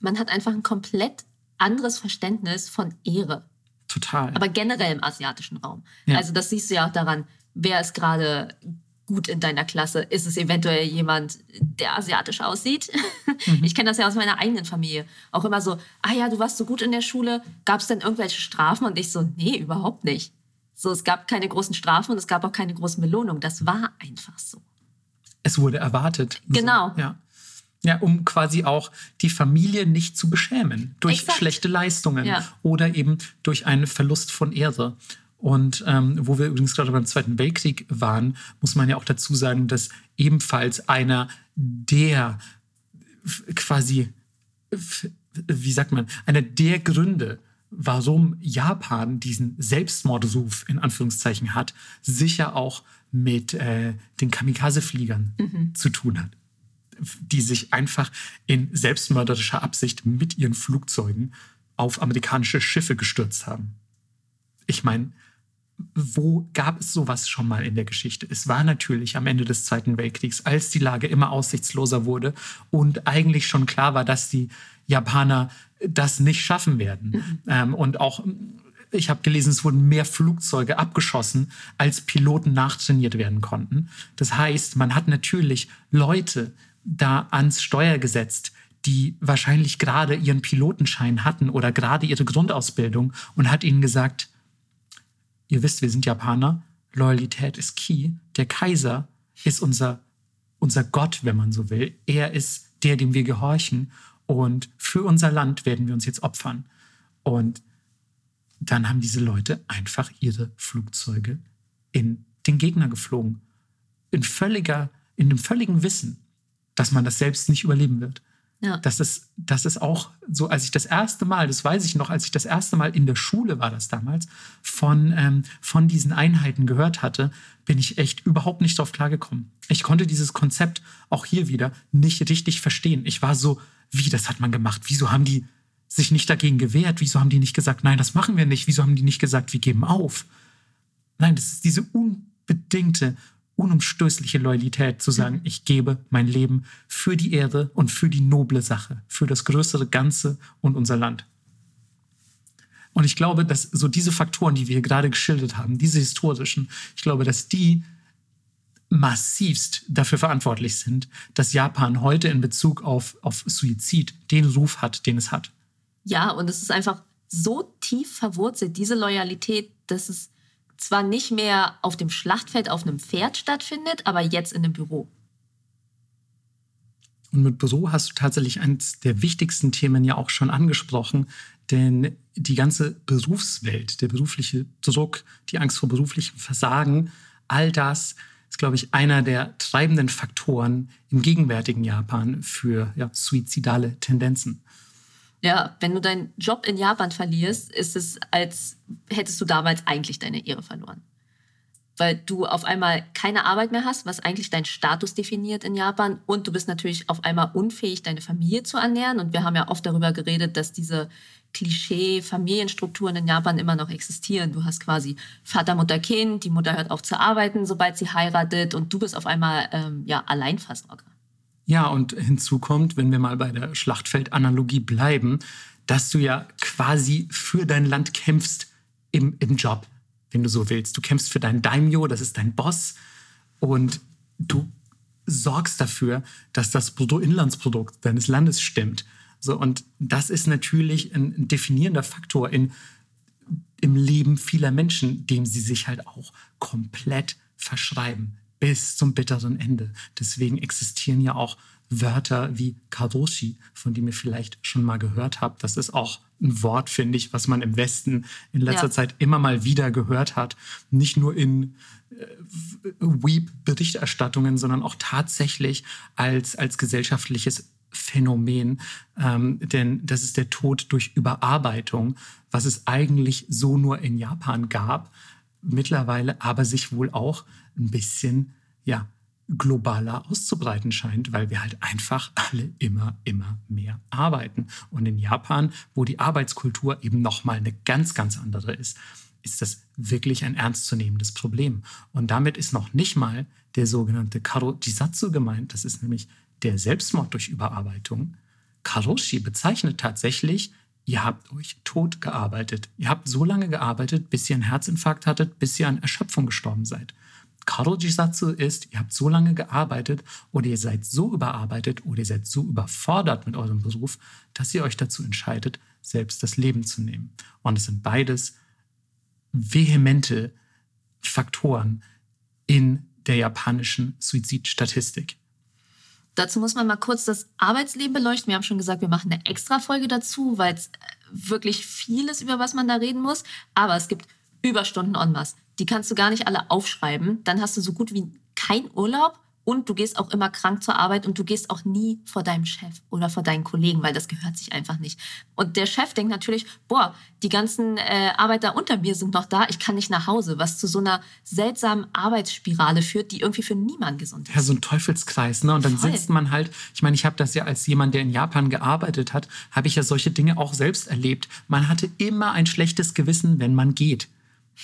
Man hat einfach ein komplett anderes Verständnis von Ehre. Total. Aber generell im asiatischen Raum. Ja. Also das siehst du ja auch daran, wer ist gerade gut in deiner Klasse? Ist es eventuell jemand, der asiatisch aussieht? Mhm. Ich kenne das ja aus meiner eigenen Familie. Auch immer so, ah ja, du warst so gut in der Schule, gab es denn irgendwelche Strafen? Und ich so, nee, überhaupt nicht. So, es gab keine großen Strafen und es gab auch keine großen Belohnungen. Das war einfach so. Es wurde erwartet. Genau. So, ja. Ja, um quasi auch die Familie nicht zu beschämen durch Exakt. schlechte Leistungen ja. oder eben durch einen Verlust von Ehre. Und ähm, wo wir übrigens gerade beim Zweiten Weltkrieg waren, muss man ja auch dazu sagen, dass ebenfalls einer der quasi, wie sagt man, einer der Gründe, warum Japan diesen Selbstmordruf in Anführungszeichen hat, sicher auch mit äh, den Kamikaze-Fliegern mhm. zu tun hat, die sich einfach in selbstmörderischer Absicht mit ihren Flugzeugen auf amerikanische Schiffe gestürzt haben. Ich meine, wo gab es sowas schon mal in der Geschichte? Es war natürlich am Ende des Zweiten Weltkriegs, als die Lage immer aussichtsloser wurde und eigentlich schon klar war, dass die Japaner das nicht schaffen werden. Mhm. Ähm, und auch, ich habe gelesen, es wurden mehr Flugzeuge abgeschossen, als Piloten nachtrainiert werden konnten. Das heißt, man hat natürlich Leute da ans Steuer gesetzt, die wahrscheinlich gerade ihren Pilotenschein hatten oder gerade ihre Grundausbildung und hat ihnen gesagt, ihr wisst, wir sind Japaner, Loyalität ist key. Der Kaiser ist unser, unser Gott, wenn man so will. Er ist der, dem wir gehorchen. Und für unser Land werden wir uns jetzt opfern. Und dann haben diese Leute einfach ihre Flugzeuge in den Gegner geflogen. In völliger, in dem völligen Wissen, dass man das selbst nicht überleben wird. Ja. Das, ist, das ist auch so, als ich das erste Mal, das weiß ich noch, als ich das erste Mal in der Schule war das damals, von, ähm, von diesen Einheiten gehört hatte, bin ich echt überhaupt nicht drauf klargekommen. Ich konnte dieses Konzept auch hier wieder nicht richtig verstehen. Ich war so, wie, das hat man gemacht? Wieso haben die sich nicht dagegen gewehrt? Wieso haben die nicht gesagt, nein, das machen wir nicht? Wieso haben die nicht gesagt, wir geben auf? Nein, das ist diese unbedingte unumstößliche Loyalität zu sagen, ich gebe mein Leben für die Erde und für die noble Sache, für das größere Ganze und unser Land. Und ich glaube, dass so diese Faktoren, die wir hier gerade geschildert haben, diese historischen, ich glaube, dass die massivst dafür verantwortlich sind, dass Japan heute in Bezug auf, auf Suizid den Ruf hat, den es hat. Ja, und es ist einfach so tief verwurzelt, diese Loyalität, dass es zwar nicht mehr auf dem Schlachtfeld auf einem Pferd stattfindet, aber jetzt in einem Büro. Und mit Büro hast du tatsächlich eines der wichtigsten Themen ja auch schon angesprochen, denn die ganze Berufswelt, der berufliche Druck, die Angst vor beruflichem Versagen, all das ist, glaube ich, einer der treibenden Faktoren im gegenwärtigen Japan für ja, suizidale Tendenzen. Ja, wenn du deinen Job in Japan verlierst, ist es, als hättest du damals eigentlich deine Ehre verloren. Weil du auf einmal keine Arbeit mehr hast, was eigentlich deinen Status definiert in Japan. Und du bist natürlich auf einmal unfähig, deine Familie zu ernähren. Und wir haben ja oft darüber geredet, dass diese Klischee-Familienstrukturen in Japan immer noch existieren. Du hast quasi Vater, Mutter, Kind, die Mutter hört auf zu arbeiten, sobald sie heiratet und du bist auf einmal ähm, ja, Alleinversorger. Ja, und hinzu kommt, wenn wir mal bei der Schlachtfeldanalogie bleiben, dass du ja quasi für dein Land kämpfst im, im Job, wenn du so willst. Du kämpfst für deinen Daimyo, das ist dein Boss, und du sorgst dafür, dass das Bruttoinlandsprodukt deines Landes stimmt. So, und das ist natürlich ein definierender Faktor in, im Leben vieler Menschen, dem sie sich halt auch komplett verschreiben bis zum bitteren Ende. Deswegen existieren ja auch Wörter wie Karoshi, von dem ihr vielleicht schon mal gehört habt. Das ist auch ein Wort, finde ich, was man im Westen in letzter ja. Zeit immer mal wieder gehört hat. Nicht nur in äh, Weep-Berichterstattungen, sondern auch tatsächlich als, als gesellschaftliches Phänomen. Ähm, denn das ist der Tod durch Überarbeitung, was es eigentlich so nur in Japan gab mittlerweile aber sich wohl auch ein bisschen ja, globaler auszubreiten scheint, weil wir halt einfach alle immer, immer mehr arbeiten. Und in Japan, wo die Arbeitskultur eben nochmal eine ganz, ganz andere ist, ist das wirklich ein ernstzunehmendes Problem. Und damit ist noch nicht mal der sogenannte Karo-Jisatsu gemeint. Das ist nämlich der Selbstmord durch Überarbeitung. Karoshi bezeichnet tatsächlich, ihr habt euch tot gearbeitet. Ihr habt so lange gearbeitet, bis ihr einen Herzinfarkt hattet, bis ihr an Erschöpfung gestorben seid. Karojisatsu ist, ihr habt so lange gearbeitet oder ihr seid so überarbeitet oder ihr seid so überfordert mit eurem Beruf, dass ihr euch dazu entscheidet, selbst das Leben zu nehmen. Und es sind beides vehemente Faktoren in der japanischen Suizidstatistik. Dazu muss man mal kurz das Arbeitsleben beleuchten. Wir haben schon gesagt, wir machen eine extra Folge dazu, weil es wirklich vieles, über was man da reden muss. Aber es gibt Überstunden en masse die kannst du gar nicht alle aufschreiben. Dann hast du so gut wie keinen Urlaub und du gehst auch immer krank zur Arbeit und du gehst auch nie vor deinem Chef oder vor deinen Kollegen, weil das gehört sich einfach nicht. Und der Chef denkt natürlich, boah, die ganzen äh, Arbeiter unter mir sind noch da, ich kann nicht nach Hause, was zu so einer seltsamen Arbeitsspirale führt, die irgendwie für niemanden gesund ist. Ja, so ein Teufelskreis, ne? Und dann Voll. sitzt man halt, ich meine, ich habe das ja als jemand, der in Japan gearbeitet hat, habe ich ja solche Dinge auch selbst erlebt. Man hatte immer ein schlechtes Gewissen, wenn man geht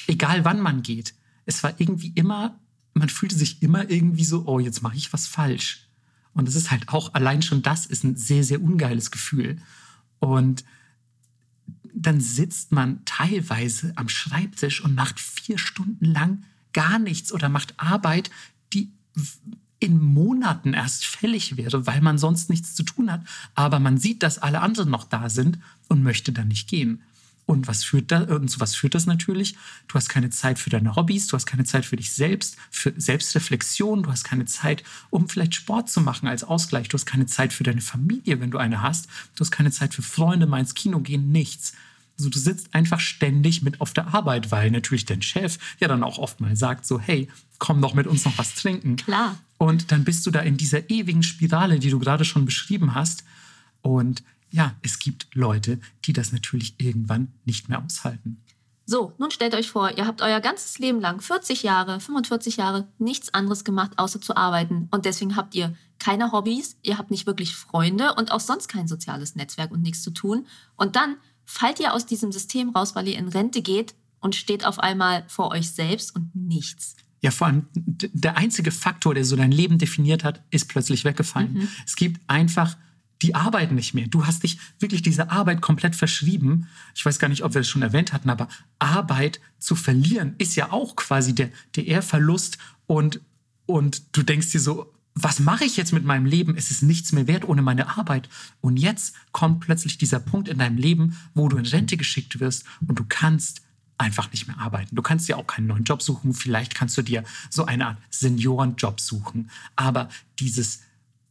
egal wann man geht. Es war irgendwie immer, man fühlte sich immer irgendwie so, oh, jetzt mache ich was falsch. Und es ist halt auch, allein schon das ist ein sehr, sehr ungeiles Gefühl. Und dann sitzt man teilweise am Schreibtisch und macht vier Stunden lang gar nichts oder macht Arbeit, die in Monaten erst fällig wäre, weil man sonst nichts zu tun hat. Aber man sieht, dass alle anderen noch da sind und möchte dann nicht gehen. Und was führt da, und zu was führt das natürlich? Du hast keine Zeit für deine Hobbys, du hast keine Zeit für dich selbst, für Selbstreflexion, du hast keine Zeit, um vielleicht Sport zu machen als Ausgleich, du hast keine Zeit für deine Familie, wenn du eine hast, du hast keine Zeit für Freunde, mal ins Kino gehen, nichts. Also du sitzt einfach ständig mit auf der Arbeit, weil natürlich dein Chef ja dann auch oft mal sagt so, hey, komm doch mit uns noch was trinken. Klar. Und dann bist du da in dieser ewigen Spirale, die du gerade schon beschrieben hast. Und ja, es gibt Leute, die das natürlich irgendwann nicht mehr aushalten. So, nun stellt euch vor, ihr habt euer ganzes Leben lang, 40 Jahre, 45 Jahre, nichts anderes gemacht, außer zu arbeiten. Und deswegen habt ihr keine Hobbys, ihr habt nicht wirklich Freunde und auch sonst kein soziales Netzwerk und nichts zu tun. Und dann fallt ihr aus diesem System raus, weil ihr in Rente geht und steht auf einmal vor euch selbst und nichts. Ja, vor allem der einzige Faktor, der so dein Leben definiert hat, ist plötzlich weggefallen. Mhm. Es gibt einfach die Arbeit nicht mehr. Du hast dich wirklich dieser Arbeit komplett verschrieben. Ich weiß gar nicht, ob wir es schon erwähnt hatten, aber Arbeit zu verlieren ist ja auch quasi der, der Ehrverlust und, und du denkst dir so, was mache ich jetzt mit meinem Leben? Es ist nichts mehr wert ohne meine Arbeit. Und jetzt kommt plötzlich dieser Punkt in deinem Leben, wo du in Rente geschickt wirst und du kannst einfach nicht mehr arbeiten. Du kannst dir auch keinen neuen Job suchen. Vielleicht kannst du dir so eine Art Seniorenjob suchen. Aber dieses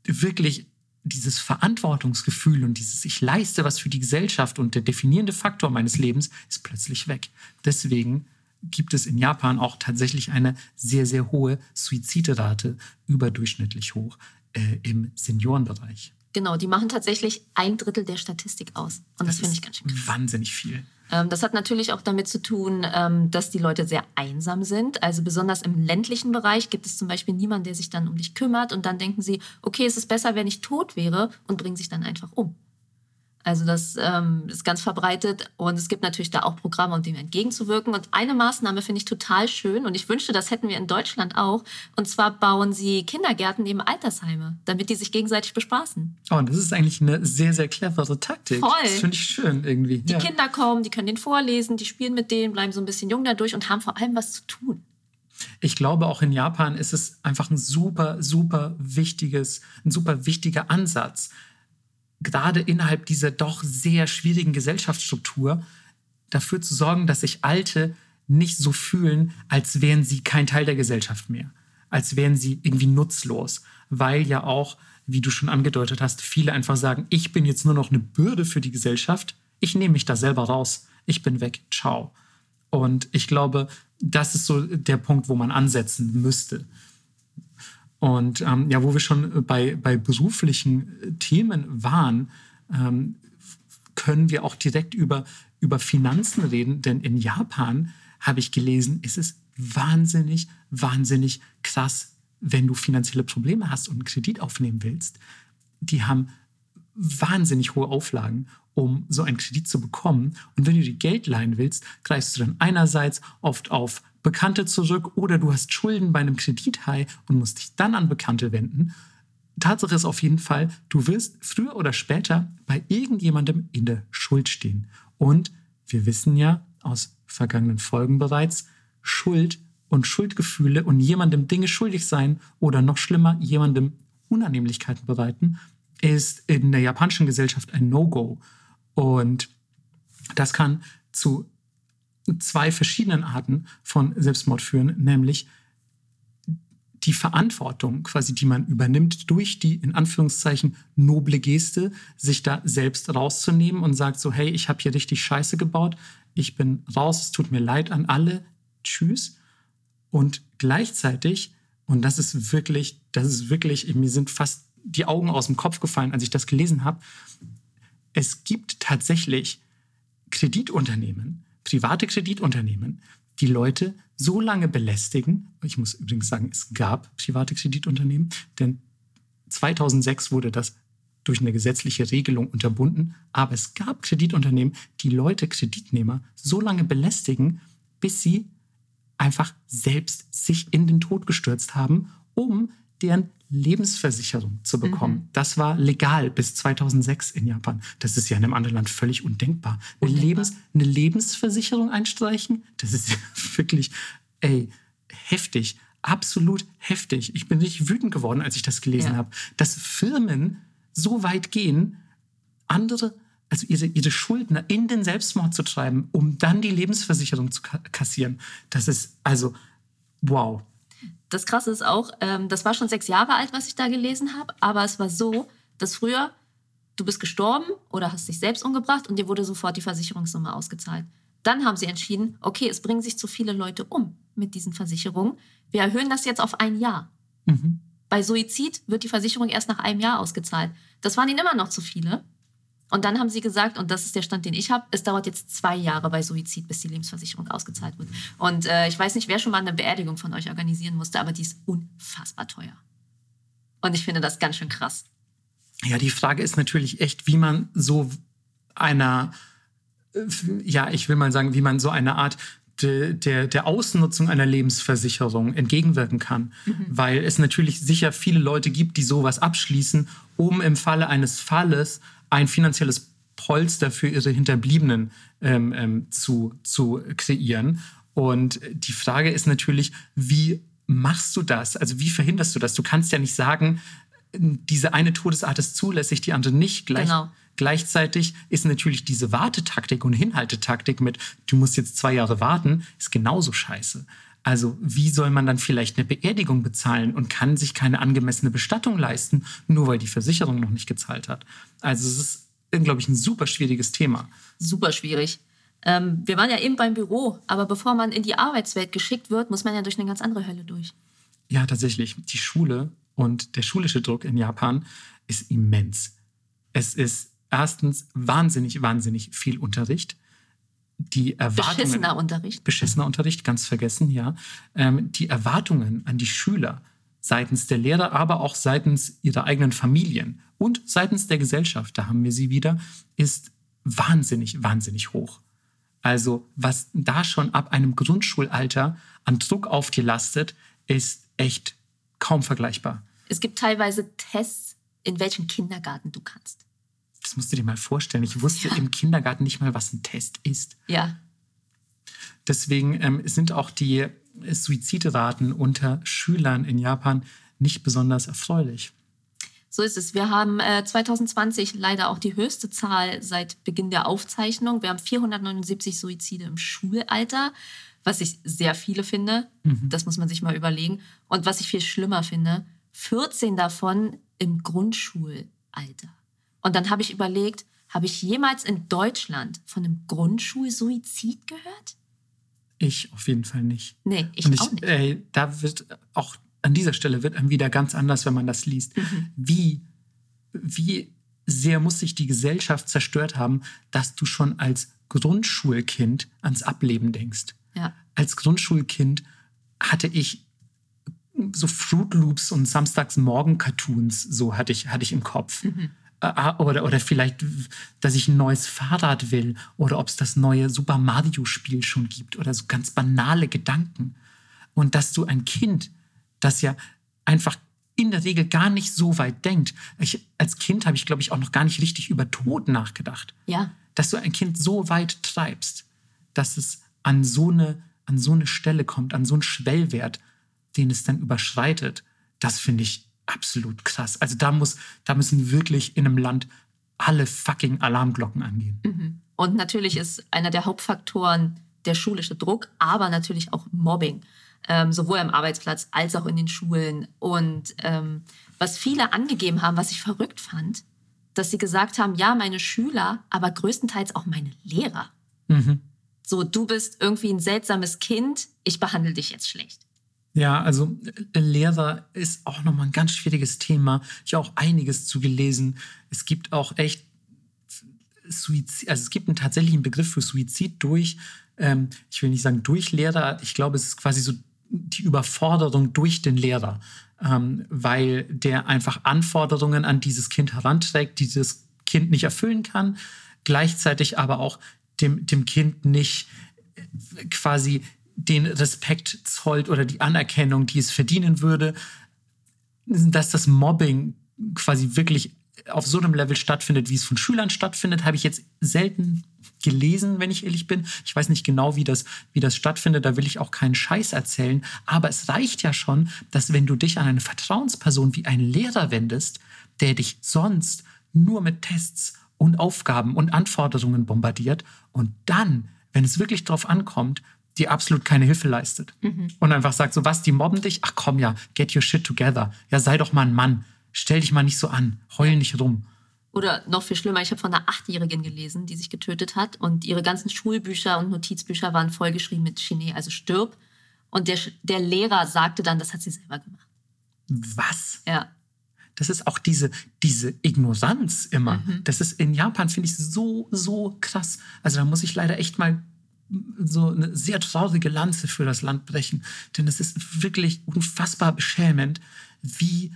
wirklich dieses Verantwortungsgefühl und dieses Ich leiste was für die Gesellschaft und der definierende Faktor meines Lebens ist plötzlich weg. Deswegen gibt es in Japan auch tatsächlich eine sehr, sehr hohe Suizidrate, überdurchschnittlich hoch äh, im Seniorenbereich. Genau, die machen tatsächlich ein Drittel der Statistik aus. Und das, das finde ich ganz schön. Krass. Wahnsinnig viel. Ähm, das hat natürlich auch damit zu tun, ähm, dass die Leute sehr einsam sind. Also besonders im ländlichen Bereich gibt es zum Beispiel niemanden, der sich dann um dich kümmert. Und dann denken sie, okay, es ist besser, wenn ich tot wäre und bringen sich dann einfach um. Also das ähm, ist ganz verbreitet und es gibt natürlich da auch Programme, um dem entgegenzuwirken. Und eine Maßnahme finde ich total schön und ich wünschte, das hätten wir in Deutschland auch. Und zwar bauen sie Kindergärten neben Altersheime, damit die sich gegenseitig bespaßen. Oh, und das ist eigentlich eine sehr, sehr clevere Taktik. Voll. Das finde ich schön irgendwie. Die ja. Kinder kommen, die können den vorlesen, die spielen mit denen, bleiben so ein bisschen jung dadurch und haben vor allem was zu tun. Ich glaube, auch in Japan ist es einfach ein super, super wichtiges, ein super wichtiger Ansatz gerade innerhalb dieser doch sehr schwierigen Gesellschaftsstruktur dafür zu sorgen, dass sich Alte nicht so fühlen, als wären sie kein Teil der Gesellschaft mehr, als wären sie irgendwie nutzlos, weil ja auch, wie du schon angedeutet hast, viele einfach sagen, ich bin jetzt nur noch eine Bürde für die Gesellschaft, ich nehme mich da selber raus, ich bin weg, ciao. Und ich glaube, das ist so der Punkt, wo man ansetzen müsste. Und ähm, ja, wo wir schon bei, bei beruflichen Themen waren, ähm, können wir auch direkt über, über Finanzen reden, denn in Japan habe ich gelesen, ist es wahnsinnig, wahnsinnig krass, wenn du finanzielle Probleme hast und einen Kredit aufnehmen willst, die haben wahnsinnig hohe Auflagen, um so einen Kredit zu bekommen. Und wenn du dir Geld leihen willst, greifst du dann einerseits oft auf Bekannte zurück oder du hast Schulden bei einem Kredithai und musst dich dann an Bekannte wenden. Tatsache ist auf jeden Fall, du wirst früher oder später bei irgendjemandem in der Schuld stehen. Und wir wissen ja aus vergangenen Folgen bereits, Schuld und Schuldgefühle und jemandem Dinge schuldig sein oder noch schlimmer, jemandem Unannehmlichkeiten bereiten, ist in der japanischen Gesellschaft ein No-Go. Und das kann zu zwei verschiedenen Arten von Selbstmord führen, nämlich die Verantwortung, quasi, die man übernimmt, durch die in Anführungszeichen noble Geste, sich da selbst rauszunehmen und sagt so, hey, ich habe hier richtig Scheiße gebaut, ich bin raus, es tut mir leid an alle, tschüss. Und gleichzeitig, und das ist wirklich, das ist wirklich, mir sind fast die Augen aus dem Kopf gefallen, als ich das gelesen habe, es gibt tatsächlich Kreditunternehmen, private Kreditunternehmen, die Leute so lange belästigen. Ich muss übrigens sagen, es gab private Kreditunternehmen, denn 2006 wurde das durch eine gesetzliche Regelung unterbunden. Aber es gab Kreditunternehmen, die Leute, Kreditnehmer, so lange belästigen, bis sie einfach selbst sich in den Tod gestürzt haben, um deren Lebensversicherung zu bekommen. Mhm. Das war legal bis 2006 in Japan. Das ist ja in einem anderen Land völlig undenkbar. Eine, undenkbar. Lebens, eine Lebensversicherung einstreichen, das ist ja wirklich, ey, heftig. Absolut heftig. Ich bin richtig wütend geworden, als ich das gelesen ja. habe, dass Firmen so weit gehen, andere, also ihre, ihre Schuldner in den Selbstmord zu treiben, um dann die Lebensversicherung zu kassieren. Das ist also wow das Krasse ist auch, ähm, das war schon sechs Jahre alt, was ich da gelesen habe, aber es war so, dass früher du bist gestorben oder hast dich selbst umgebracht und dir wurde sofort die Versicherungssumme ausgezahlt. Dann haben sie entschieden, okay, es bringen sich zu viele Leute um mit diesen Versicherungen. Wir erhöhen das jetzt auf ein Jahr. Mhm. Bei Suizid wird die Versicherung erst nach einem Jahr ausgezahlt. Das waren ihnen immer noch zu viele. Und dann haben sie gesagt, und das ist der Stand, den ich habe, es dauert jetzt zwei Jahre bei Suizid, bis die Lebensversicherung ausgezahlt wird. Und äh, ich weiß nicht, wer schon mal eine Beerdigung von euch organisieren musste, aber die ist unfassbar teuer. Und ich finde das ganz schön krass. Ja, die Frage ist natürlich echt, wie man so einer, ja, ich will mal sagen, wie man so eine Art de, der, der Ausnutzung einer Lebensversicherung entgegenwirken kann. Mhm. Weil es natürlich sicher viele Leute gibt, die sowas abschließen, um im Falle eines Falles ein finanzielles Polster für ihre Hinterbliebenen ähm, ähm, zu, zu kreieren. Und die Frage ist natürlich, wie machst du das? Also wie verhinderst du das? Du kannst ja nicht sagen, diese eine Todesart ist zulässig, die andere nicht. Gleich, genau. Gleichzeitig ist natürlich diese Wartetaktik und Hinhaltetaktik mit, du musst jetzt zwei Jahre warten, ist genauso scheiße. Also wie soll man dann vielleicht eine Beerdigung bezahlen und kann sich keine angemessene Bestattung leisten, nur weil die Versicherung noch nicht gezahlt hat? Also es ist, glaube ich, ein super schwieriges Thema. Super schwierig. Ähm, wir waren ja eben beim Büro, aber bevor man in die Arbeitswelt geschickt wird, muss man ja durch eine ganz andere Hölle durch. Ja, tatsächlich. Die Schule und der schulische Druck in Japan ist immens. Es ist erstens wahnsinnig, wahnsinnig viel Unterricht die Erwartungen. Beschissener Unterricht. Beschissener Unterricht, ganz vergessen, ja. Ähm, die Erwartungen an die Schüler seitens der Lehrer, aber auch seitens ihrer eigenen Familien und seitens der Gesellschaft, da haben wir sie wieder, ist wahnsinnig, wahnsinnig hoch. Also was da schon ab einem Grundschulalter an Druck auf dir lastet, ist echt kaum vergleichbar. Es gibt teilweise Tests, in welchem Kindergarten du kannst. Das musst du dir mal vorstellen. Ich wusste ja. im Kindergarten nicht mal, was ein Test ist. Ja. Deswegen ähm, sind auch die Suizidraten unter Schülern in Japan nicht besonders erfreulich. So ist es. Wir haben äh, 2020 leider auch die höchste Zahl seit Beginn der Aufzeichnung. Wir haben 479 Suizide im Schulalter, was ich sehr viele finde. Mhm. Das muss man sich mal überlegen. Und was ich viel schlimmer finde, 14 davon im Grundschulalter. Und dann habe ich überlegt, habe ich jemals in Deutschland von einem Grundschulsuizid gehört? Ich auf jeden Fall nicht. Nee, ich, ich auch nicht. Ey, da wird auch an dieser Stelle wird einem wieder ganz anders, wenn man das liest. Mhm. Wie, wie sehr muss sich die Gesellschaft zerstört haben, dass du schon als Grundschulkind ans Ableben denkst. Ja. Als Grundschulkind hatte ich so Fruit Loops und Samstagsmorgen-Cartoons, so hatte ich, hatte ich im Kopf. Mhm. Oder, oder vielleicht, dass ich ein neues Fahrrad will oder ob es das neue Super Mario-Spiel schon gibt oder so ganz banale Gedanken. Und dass du ein Kind, das ja einfach in der Regel gar nicht so weit denkt. Ich, als Kind habe ich, glaube ich, auch noch gar nicht richtig über Tod nachgedacht. Ja. Dass du ein Kind so weit treibst, dass es an so eine, an so eine Stelle kommt, an so einen Schwellwert, den es dann überschreitet, das finde ich absolut krass. Also da muss, da müssen wirklich in einem Land alle fucking Alarmglocken angehen. Mhm. Und natürlich ist einer der Hauptfaktoren der schulische Druck, aber natürlich auch Mobbing ähm, sowohl am Arbeitsplatz als auch in den Schulen. Und ähm, was viele angegeben haben, was ich verrückt fand, dass sie gesagt haben, ja, meine Schüler, aber größtenteils auch meine Lehrer. Mhm. So, du bist irgendwie ein seltsames Kind, ich behandle dich jetzt schlecht. Ja, also äh, Lehrer ist auch nochmal ein ganz schwieriges Thema. Ich habe auch einiges zu gelesen. Es gibt auch echt Suizid, also es gibt einen tatsächlichen Begriff für Suizid durch, ähm, ich will nicht sagen durch Lehrer, ich glaube, es ist quasi so die Überforderung durch den Lehrer, ähm, weil der einfach Anforderungen an dieses Kind heranträgt, die dieses Kind nicht erfüllen kann, gleichzeitig aber auch dem, dem Kind nicht äh, quasi den Respekt zollt oder die Anerkennung, die es verdienen würde, dass das Mobbing quasi wirklich auf so einem Level stattfindet, wie es von Schülern stattfindet, habe ich jetzt selten gelesen, wenn ich ehrlich bin. Ich weiß nicht genau, wie das, wie das stattfindet. Da will ich auch keinen Scheiß erzählen. Aber es reicht ja schon, dass wenn du dich an eine Vertrauensperson wie einen Lehrer wendest, der dich sonst nur mit Tests und Aufgaben und Anforderungen bombardiert und dann, wenn es wirklich drauf ankommt, dir absolut keine Hilfe leistet. Mhm. Und einfach sagt, so was, die mobben dich? Ach komm ja, get your shit together. Ja, sei doch mal ein Mann. Stell dich mal nicht so an. Heul nicht rum. Oder noch viel schlimmer, ich habe von einer Achtjährigen gelesen, die sich getötet hat und ihre ganzen Schulbücher und Notizbücher waren vollgeschrieben mit Chine, also stirb. Und der, der Lehrer sagte dann, das hat sie selber gemacht. Was? Ja. Das ist auch diese, diese Ignoranz immer. Mhm. Das ist in Japan, finde ich, so, so krass. Also da muss ich leider echt mal so eine sehr traurige Lanze für das Land brechen. Denn es ist wirklich unfassbar beschämend, wie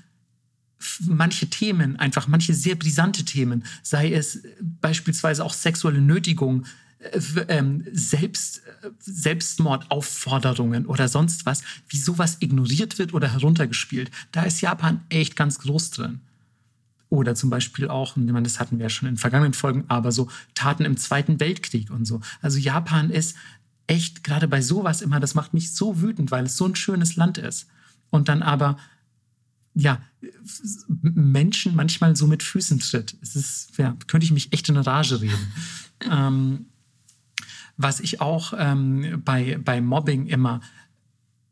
manche Themen, einfach manche sehr brisante Themen, sei es beispielsweise auch sexuelle Nötigung, äh, ähm, Selbst, äh, Selbstmordaufforderungen oder sonst was, wie sowas ignoriert wird oder heruntergespielt. Da ist Japan echt ganz groß drin. Oder zum Beispiel auch, das hatten wir ja schon in vergangenen Folgen, aber so Taten im Zweiten Weltkrieg und so. Also Japan ist echt gerade bei sowas immer, das macht mich so wütend, weil es so ein schönes Land ist. Und dann aber ja, Menschen manchmal so mit Füßen tritt. Es ist, ja, könnte ich mich echt in Rage reden. ähm, was ich auch ähm, bei, bei Mobbing immer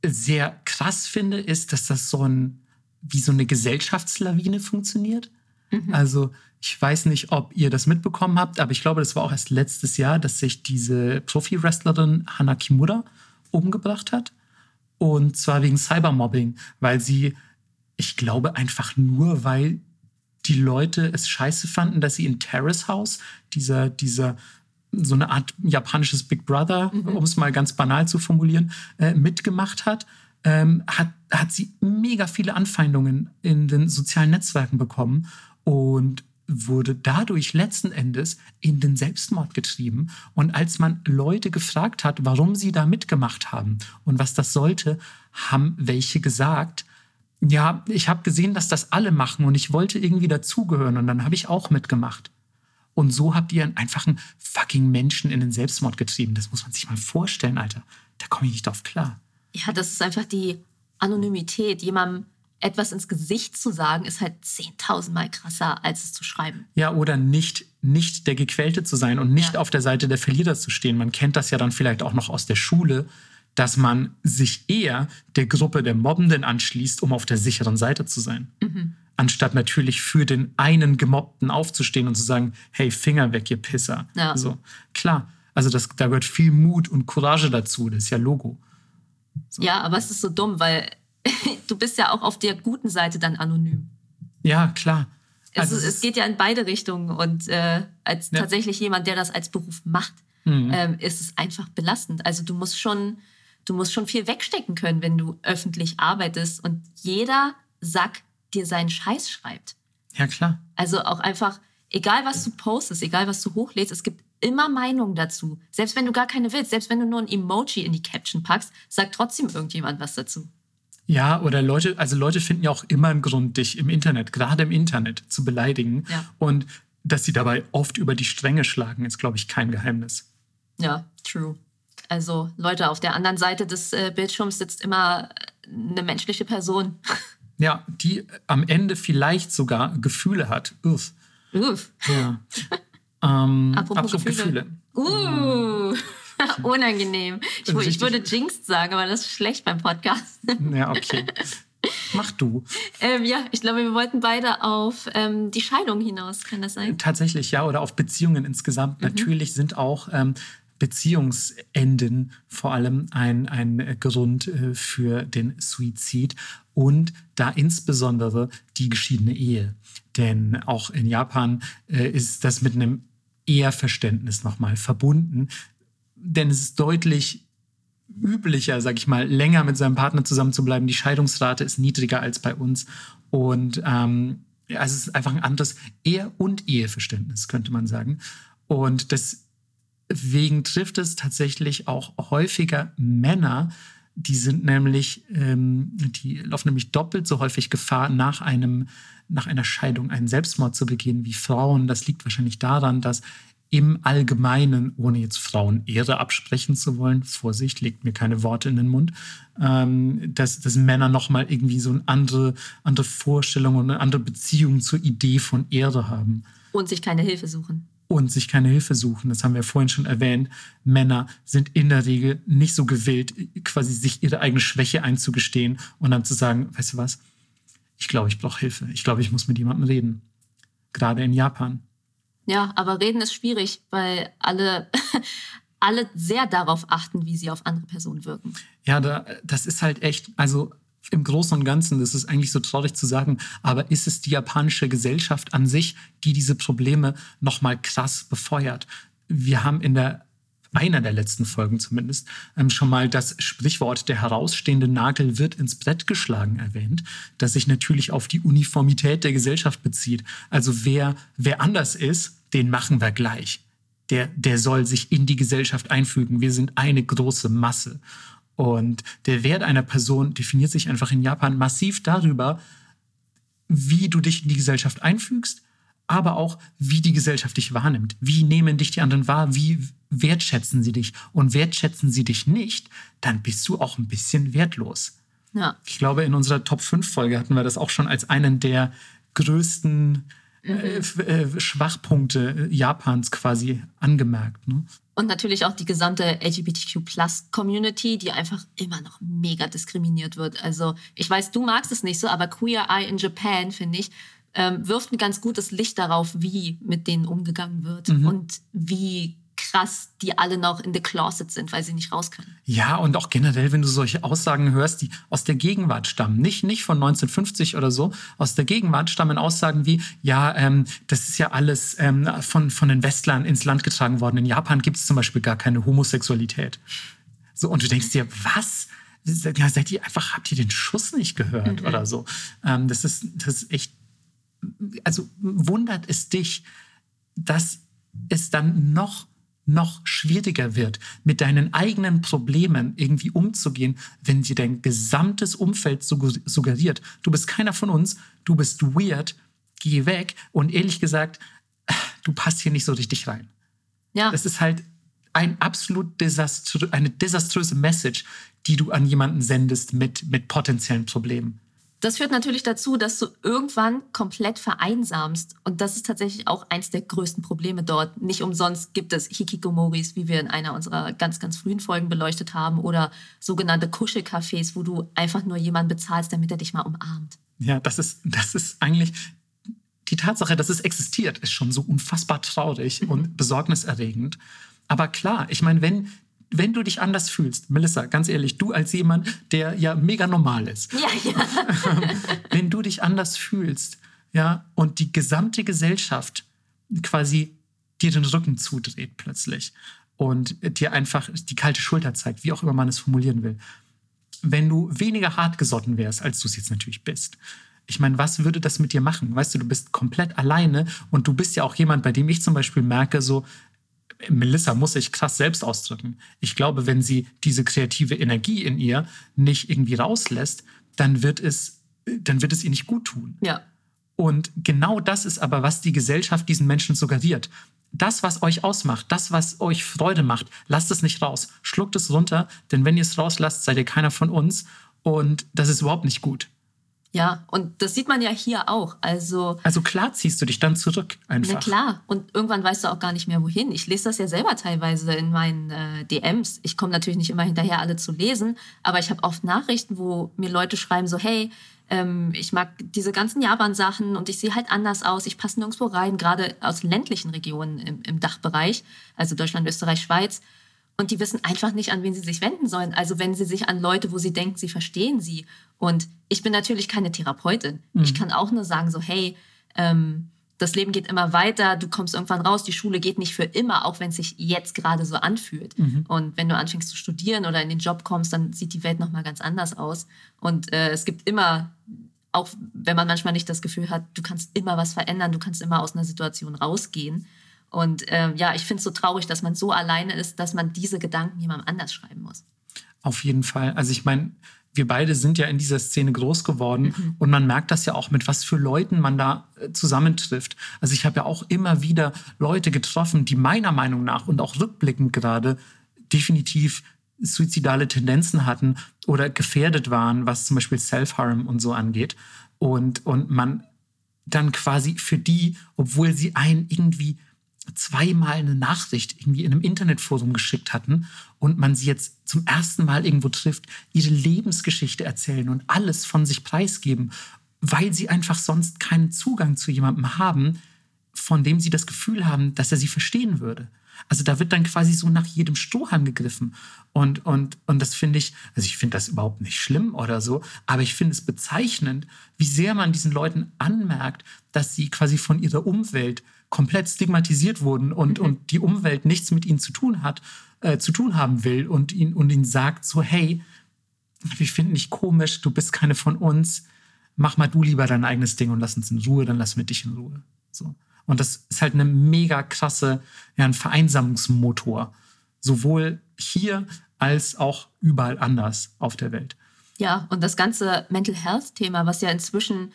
sehr krass finde, ist, dass das so ein, wie so eine Gesellschaftslawine funktioniert. Mhm. Also ich weiß nicht, ob ihr das mitbekommen habt, aber ich glaube, das war auch erst letztes Jahr, dass sich diese Profi-Wrestlerin Hana Kimura umgebracht hat. Und zwar wegen Cybermobbing, weil sie ich glaube einfach nur, weil die Leute es scheiße fanden, dass sie in Terrace House, dieser, dieser so eine Art japanisches Big Brother, mhm. um es mal ganz banal zu formulieren, äh, mitgemacht hat, ähm, hat, hat sie mega viele Anfeindungen in den sozialen Netzwerken bekommen und wurde dadurch letzten Endes in den Selbstmord getrieben. Und als man Leute gefragt hat, warum sie da mitgemacht haben und was das sollte, haben welche gesagt, ja, ich habe gesehen, dass das alle machen und ich wollte irgendwie dazugehören und dann habe ich auch mitgemacht. Und so habt ihr einen einfachen fucking Menschen in den Selbstmord getrieben. Das muss man sich mal vorstellen, Alter. Da komme ich nicht drauf klar. Ja, das ist einfach die Anonymität. Jemandem etwas ins Gesicht zu sagen, ist halt 10.000 Mal krasser, als es zu schreiben. Ja, oder nicht, nicht der Gequälte zu sein und nicht ja. auf der Seite der Verlierer zu stehen. Man kennt das ja dann vielleicht auch noch aus der Schule, dass man sich eher der Gruppe der Mobbenden anschließt, um auf der sicheren Seite zu sein. Mhm. Anstatt natürlich für den einen Gemobbten aufzustehen und zu sagen, hey, Finger weg, ihr Pisser. Ja. So, klar, also das, da gehört viel Mut und Courage dazu, das ist ja Logo. So. Ja, aber es ist so dumm, weil du bist ja auch auf der guten Seite dann anonym. Ja, klar. Also es, es geht ja in beide Richtungen und äh, als ja. tatsächlich jemand, der das als Beruf macht, mhm. ähm, ist es einfach belastend. Also du musst schon du musst schon viel wegstecken können, wenn du öffentlich arbeitest und jeder Sack dir seinen Scheiß schreibt. Ja, klar. Also auch einfach, egal was du postest, egal was du hochlädst, es gibt immer Meinungen dazu. Selbst wenn du gar keine willst, selbst wenn du nur ein Emoji in die Caption packst, sagt trotzdem irgendjemand was dazu. Ja, oder Leute, also Leute finden ja auch immer einen Grund, dich im Internet, gerade im Internet, zu beleidigen. Ja. Und dass sie dabei oft über die Stränge schlagen, ist, glaube ich, kein Geheimnis. Ja, true. Also Leute, auf der anderen Seite des äh, Bildschirms sitzt immer eine menschliche Person. Ja, die am Ende vielleicht sogar Gefühle hat. Uff. Uff. Ja. ähm, Apropos Gefühle. Uh, unangenehm. Ich, ich würde Jinxed sagen, aber das ist schlecht beim Podcast. Ja, okay. Mach du. ähm, ja, ich glaube, wir wollten beide auf ähm, die Scheidung hinaus. Kann das sein? Tatsächlich, ja, oder auf Beziehungen insgesamt. Mhm. Natürlich sind auch ähm, Beziehungsenden vor allem ein, ein Grund äh, für den Suizid und da insbesondere die geschiedene Ehe. Denn auch in Japan äh, ist das mit einem Eheverständnis nochmal verbunden. Denn es ist deutlich üblicher, sag ich mal, länger mit seinem Partner zusammen zu bleiben. Die Scheidungsrate ist niedriger als bei uns. Und ähm, ja, es ist einfach ein anderes Ehe- und Eheverständnis, könnte man sagen. Und deswegen trifft es tatsächlich auch häufiger Männer, die sind nämlich, ähm, die laufen nämlich doppelt so häufig Gefahr, nach einem, nach einer Scheidung einen Selbstmord zu begehen wie Frauen. Das liegt wahrscheinlich daran, dass im Allgemeinen, ohne jetzt Frauen Ehre absprechen zu wollen, Vorsicht, legt mir keine Worte in den Mund, ähm, dass, dass Männer nochmal irgendwie so eine andere, andere Vorstellung und eine andere Beziehung zur Idee von Ehre haben Und sich keine Hilfe suchen. und sich keine Hilfe suchen. Das haben wir vorhin schon erwähnt. Männer sind in der Regel nicht so gewillt, quasi sich ihre eigene Schwäche einzugestehen und dann zu sagen, weißt du was, ich glaube, ich brauche Hilfe. Ich glaube, ich muss mit jemandem reden. Gerade in Japan. Ja, aber reden ist schwierig, weil alle, alle sehr darauf achten, wie sie auf andere Personen wirken. Ja, da, das ist halt echt, also im Großen und Ganzen, das ist eigentlich so traurig zu sagen, aber ist es die japanische Gesellschaft an sich, die diese Probleme nochmal krass befeuert? Wir haben in der einer der letzten Folgen zumindest, ähm, schon mal das Sprichwort der herausstehende Nagel wird ins Brett geschlagen erwähnt, das sich natürlich auf die Uniformität der Gesellschaft bezieht. Also wer, wer anders ist, den machen wir gleich. Der, der soll sich in die Gesellschaft einfügen. Wir sind eine große Masse. Und der Wert einer Person definiert sich einfach in Japan massiv darüber, wie du dich in die Gesellschaft einfügst, aber auch, wie die Gesellschaft dich wahrnimmt. Wie nehmen dich die anderen wahr? Wie wertschätzen sie dich? Und wertschätzen sie dich nicht, dann bist du auch ein bisschen wertlos. Ja. Ich glaube, in unserer Top 5 Folge hatten wir das auch schon als einen der größten äh, f- äh, Schwachpunkte äh, Japans quasi angemerkt. Ne? Und natürlich auch die gesamte LGBTQ-Plus-Community, die einfach immer noch mega diskriminiert wird. Also ich weiß, du magst es nicht so, aber Queer Eye in Japan, finde ich, ähm, wirft ein ganz gutes Licht darauf, wie mit denen umgegangen wird und wie krass die alle noch in the closet sind, weil sie nicht raus können. Ja, und auch generell, wenn du solche Aussagen hörst, die aus der Gegenwart stammen, nicht, nicht von 1950 oder so, aus der Gegenwart stammen Aussagen wie, ja, ähm, das ist ja alles ähm, von, von den Westlern ins Land getragen worden. In Japan gibt es zum Beispiel gar keine Homosexualität. So, und du denkst dir, was? Ja, seid ihr einfach, habt ihr den Schuss nicht gehört oder so? Ähm, das, ist, das ist echt, also wundert es dich, dass es dann noch noch schwieriger wird, mit deinen eigenen Problemen irgendwie umzugehen, wenn dir dein gesamtes Umfeld sugger- suggeriert, du bist keiner von uns, du bist weird, geh weg und ehrlich gesagt, du passt hier nicht so richtig rein. Ja, Das ist halt ein absolut desaströ eine desaströse Message, die du an jemanden sendest mit, mit potenziellen Problemen. Das führt natürlich dazu, dass du irgendwann komplett vereinsamst. Und das ist tatsächlich auch eins der größten Probleme dort. Nicht umsonst gibt es Hikikomoris, wie wir in einer unserer ganz, ganz frühen Folgen beleuchtet haben, oder sogenannte Kuschelcafés, wo du einfach nur jemanden bezahlst, damit er dich mal umarmt. Ja, das ist, das ist eigentlich die Tatsache, dass es existiert, ist schon so unfassbar traurig und besorgniserregend. Aber klar, ich meine, wenn, wenn du dich anders fühlst, Melissa, ganz ehrlich, du als jemand, der ja mega normal ist, Ja, ja. wenn du dich anders fühlst, ja, und die gesamte Gesellschaft quasi dir den Rücken zudreht plötzlich und dir einfach die kalte Schulter zeigt, wie auch immer man es formulieren will. Wenn du weniger hartgesotten wärst, als du es jetzt natürlich bist, ich meine, was würde das mit dir machen? Weißt du, du bist komplett alleine und du bist ja auch jemand, bei dem ich zum Beispiel merke, so, Melissa muss sich krass selbst ausdrücken. Ich glaube, wenn sie diese kreative Energie in ihr nicht irgendwie rauslässt, dann wird es, dann wird es ihr nicht gut tun. Ja. Und genau das ist aber, was die Gesellschaft diesen Menschen suggeriert. Das, was euch ausmacht, das, was euch Freude macht, lasst es nicht raus. Schluckt es runter, denn wenn ihr es rauslasst, seid ihr keiner von uns. Und das ist überhaupt nicht gut. Ja, und das sieht man ja hier auch. Also, also klar ziehst du dich dann zurück einfach. Na klar. Und irgendwann weißt du auch gar nicht mehr, wohin. Ich lese das ja selber teilweise in meinen äh, DMs. Ich komme natürlich nicht immer hinterher, alle zu lesen, aber ich habe oft Nachrichten, wo mir Leute schreiben, so, hey, ähm, ich mag diese ganzen Japan-Sachen und ich sehe halt anders aus. Ich passe nirgendwo rein, gerade aus ländlichen Regionen im, im Dachbereich, also Deutschland, Österreich, Schweiz. Und die wissen einfach nicht, an wen sie sich wenden sollen. Also wenn sie sich an Leute, wo sie denken, sie verstehen sie. Und ich bin natürlich keine Therapeutin. Mhm. Ich kann auch nur sagen, so, hey, ähm, das Leben geht immer weiter, du kommst irgendwann raus, die Schule geht nicht für immer, auch wenn es sich jetzt gerade so anfühlt. Mhm. Und wenn du anfängst zu studieren oder in den Job kommst, dann sieht die Welt nochmal ganz anders aus. Und äh, es gibt immer, auch wenn man manchmal nicht das Gefühl hat, du kannst immer was verändern, du kannst immer aus einer Situation rausgehen. Und ähm, ja, ich finde es so traurig, dass man so alleine ist, dass man diese Gedanken jemandem anders schreiben muss. Auf jeden Fall. Also ich meine, wir beide sind ja in dieser Szene groß geworden mhm. und man merkt das ja auch, mit was für Leuten man da äh, zusammentrifft. Also ich habe ja auch immer wieder Leute getroffen, die meiner Meinung nach und auch rückblickend gerade definitiv suizidale Tendenzen hatten oder gefährdet waren, was zum Beispiel Self-Harm und so angeht. Und, und man dann quasi für die, obwohl sie einen irgendwie zweimal eine Nachricht irgendwie in einem Internetforum geschickt hatten und man sie jetzt zum ersten Mal irgendwo trifft, ihre Lebensgeschichte erzählen und alles von sich preisgeben, weil sie einfach sonst keinen Zugang zu jemandem haben, von dem sie das Gefühl haben, dass er sie verstehen würde. Also da wird dann quasi so nach jedem Strohhalm gegriffen. Und, und, und das finde ich, also ich finde das überhaupt nicht schlimm oder so, aber ich finde es bezeichnend, wie sehr man diesen Leuten anmerkt, dass sie quasi von ihrer Umwelt komplett stigmatisiert wurden und, mhm. und die Umwelt nichts mit ihnen zu tun hat, äh, zu tun haben will und ihn und ihnen sagt so, hey, wir finden dich komisch, du bist keine von uns, mach mal du lieber dein eigenes Ding und lass uns in Ruhe, dann lassen wir dich in Ruhe. So. Und das ist halt eine mega krasse, ja, ein Vereinsamungsmotor. Sowohl hier als auch überall anders auf der Welt. Ja, und das ganze Mental Health-Thema, was ja inzwischen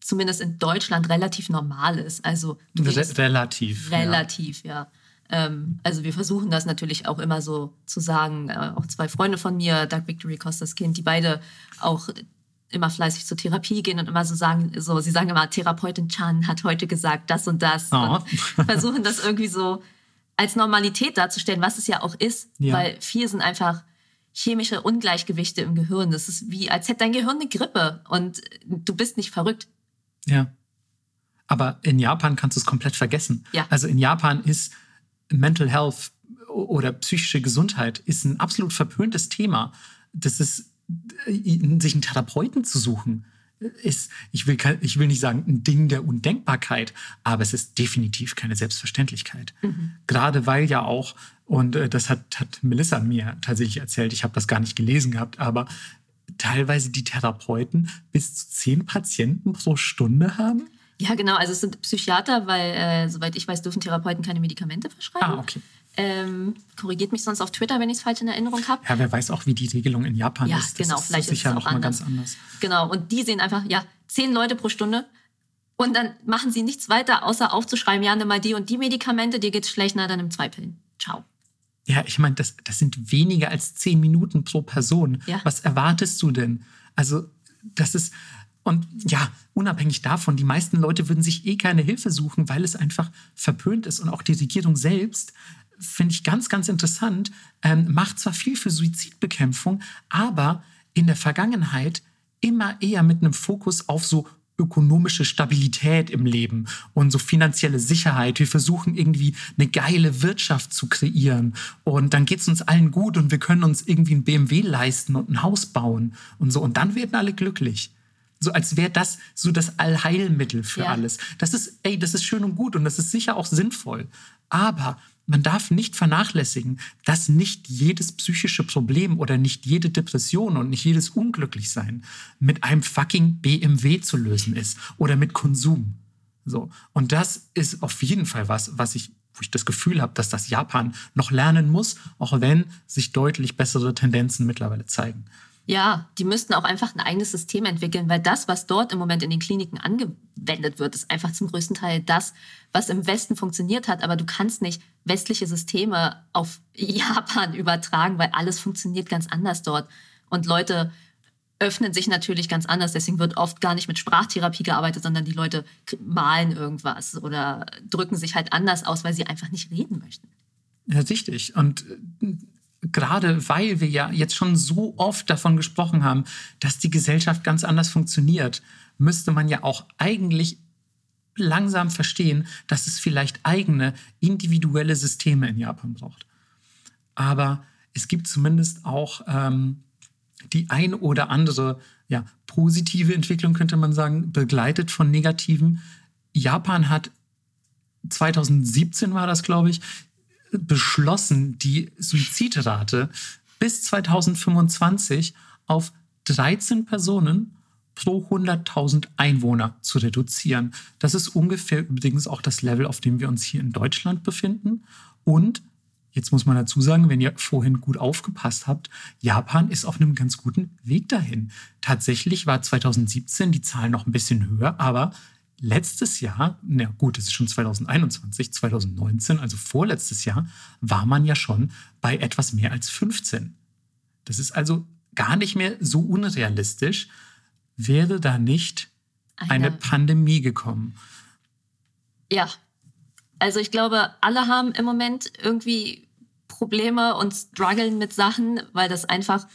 zumindest in Deutschland relativ normal ist. Also Re relativ. Relativ, ja. ja. Ähm, also wir versuchen das natürlich auch immer so zu sagen. Äh, auch zwei Freunde von mir, Doug Victory Costas Kind, die beide auch immer fleißig zur Therapie gehen und immer so sagen, so, sie sagen immer, Therapeutin Chan hat heute gesagt das und das. Oh. Und versuchen das irgendwie so als Normalität darzustellen, was es ja auch ist, ja. weil vier sind einfach chemische Ungleichgewichte im Gehirn. Das ist wie, als hätte dein Gehirn eine Grippe und du bist nicht verrückt. Ja. Aber in Japan kannst du es komplett vergessen. Ja. Also in Japan ist Mental Health oder psychische Gesundheit ist ein absolut verpöntes Thema. Das ist, sich einen Therapeuten zu suchen, ist, ich will, ich will nicht sagen, ein Ding der Undenkbarkeit, aber es ist definitiv keine Selbstverständlichkeit. Mhm. Gerade weil ja auch, und äh, das hat, hat Melissa mir tatsächlich erzählt, ich habe das gar nicht gelesen gehabt, aber teilweise die Therapeuten bis zu zehn Patienten pro Stunde haben? Ja, genau. Also es sind Psychiater, weil, äh, soweit ich weiß, dürfen Therapeuten keine Medikamente verschreiben. Ah, okay. Ähm, korrigiert mich sonst auf Twitter, wenn ich es falsch in Erinnerung habe. Ja, wer weiß auch, wie die Regelung in Japan ja, ist. Das genau, ist vielleicht sicher ist es noch mal ganz anders. Genau, und die sehen einfach, ja, zehn Leute pro Stunde. Und dann machen sie nichts weiter, außer aufzuschreiben, ja, nimm mal die und die Medikamente, dir geht's schlecht, na, dann nimm zwei Pillen. Ciao. Ja, ich meine, das, das sind weniger als zehn Minuten pro Person. Ja. Was erwartest du denn? Also, das ist. Und ja, unabhängig davon, die meisten Leute würden sich eh keine Hilfe suchen, weil es einfach verpönt ist. Und auch die Regierung selbst, finde ich ganz, ganz interessant, ähm, macht zwar viel für Suizidbekämpfung, aber in der Vergangenheit immer eher mit einem Fokus auf so ökonomische Stabilität im Leben und so finanzielle Sicherheit. Wir versuchen irgendwie eine geile Wirtschaft zu kreieren und dann geht es uns allen gut und wir können uns irgendwie ein BMW leisten und ein Haus bauen und so und dann werden alle glücklich. So als wäre das so das Allheilmittel für ja. alles. Das ist, ey, das ist schön und gut und das ist sicher auch sinnvoll. Aber man darf nicht vernachlässigen, dass nicht jedes psychische Problem oder nicht jede Depression und nicht jedes Unglücklichsein mit einem fucking BMW zu lösen ist oder mit Konsum. So. Und das ist auf jeden Fall was, was ich, wo ich das Gefühl habe, dass das Japan noch lernen muss, auch wenn sich deutlich bessere Tendenzen mittlerweile zeigen. Ja, die müssten auch einfach ein eigenes System entwickeln, weil das, was dort im Moment in den Kliniken angewendet wird, ist einfach zum größten Teil das, was im Westen funktioniert hat. Aber du kannst nicht westliche Systeme auf Japan übertragen, weil alles funktioniert ganz anders dort. Und Leute öffnen sich natürlich ganz anders. Deswegen wird oft gar nicht mit Sprachtherapie gearbeitet, sondern die Leute malen irgendwas oder drücken sich halt anders aus, weil sie einfach nicht reden möchten. Ja, richtig. Und gerade weil wir ja jetzt schon so oft davon gesprochen haben, dass die Gesellschaft ganz anders funktioniert, müsste man ja auch eigentlich langsam verstehen, dass es vielleicht eigene individuelle Systeme in Japan braucht. Aber es gibt zumindest auch ähm, die ein oder andere ja, positive Entwicklung, könnte man sagen, begleitet von negativen. Japan hat 2017 war das, glaube ich, beschlossen, die Suizidrate bis 2025 auf 13 Personen pro 100.000 Einwohner zu reduzieren. Das ist ungefähr übrigens auch das Level, auf dem wir uns hier in Deutschland befinden. Und jetzt muss man dazu sagen, wenn ihr vorhin gut aufgepasst habt, Japan ist auf einem ganz guten Weg dahin. Tatsächlich war 2017 die Zahl noch ein bisschen höher, aber letztes Jahr, na gut, es ist schon 2021, 2019, also vorletztes Jahr, war man ja schon bei etwas mehr als 15. Das ist also gar nicht mehr so unrealistisch, wäre da nicht eine, eine Pandemie gekommen. Ja, also ich glaube, alle haben im Moment irgendwie Probleme und strugglen mit Sachen, weil das einfach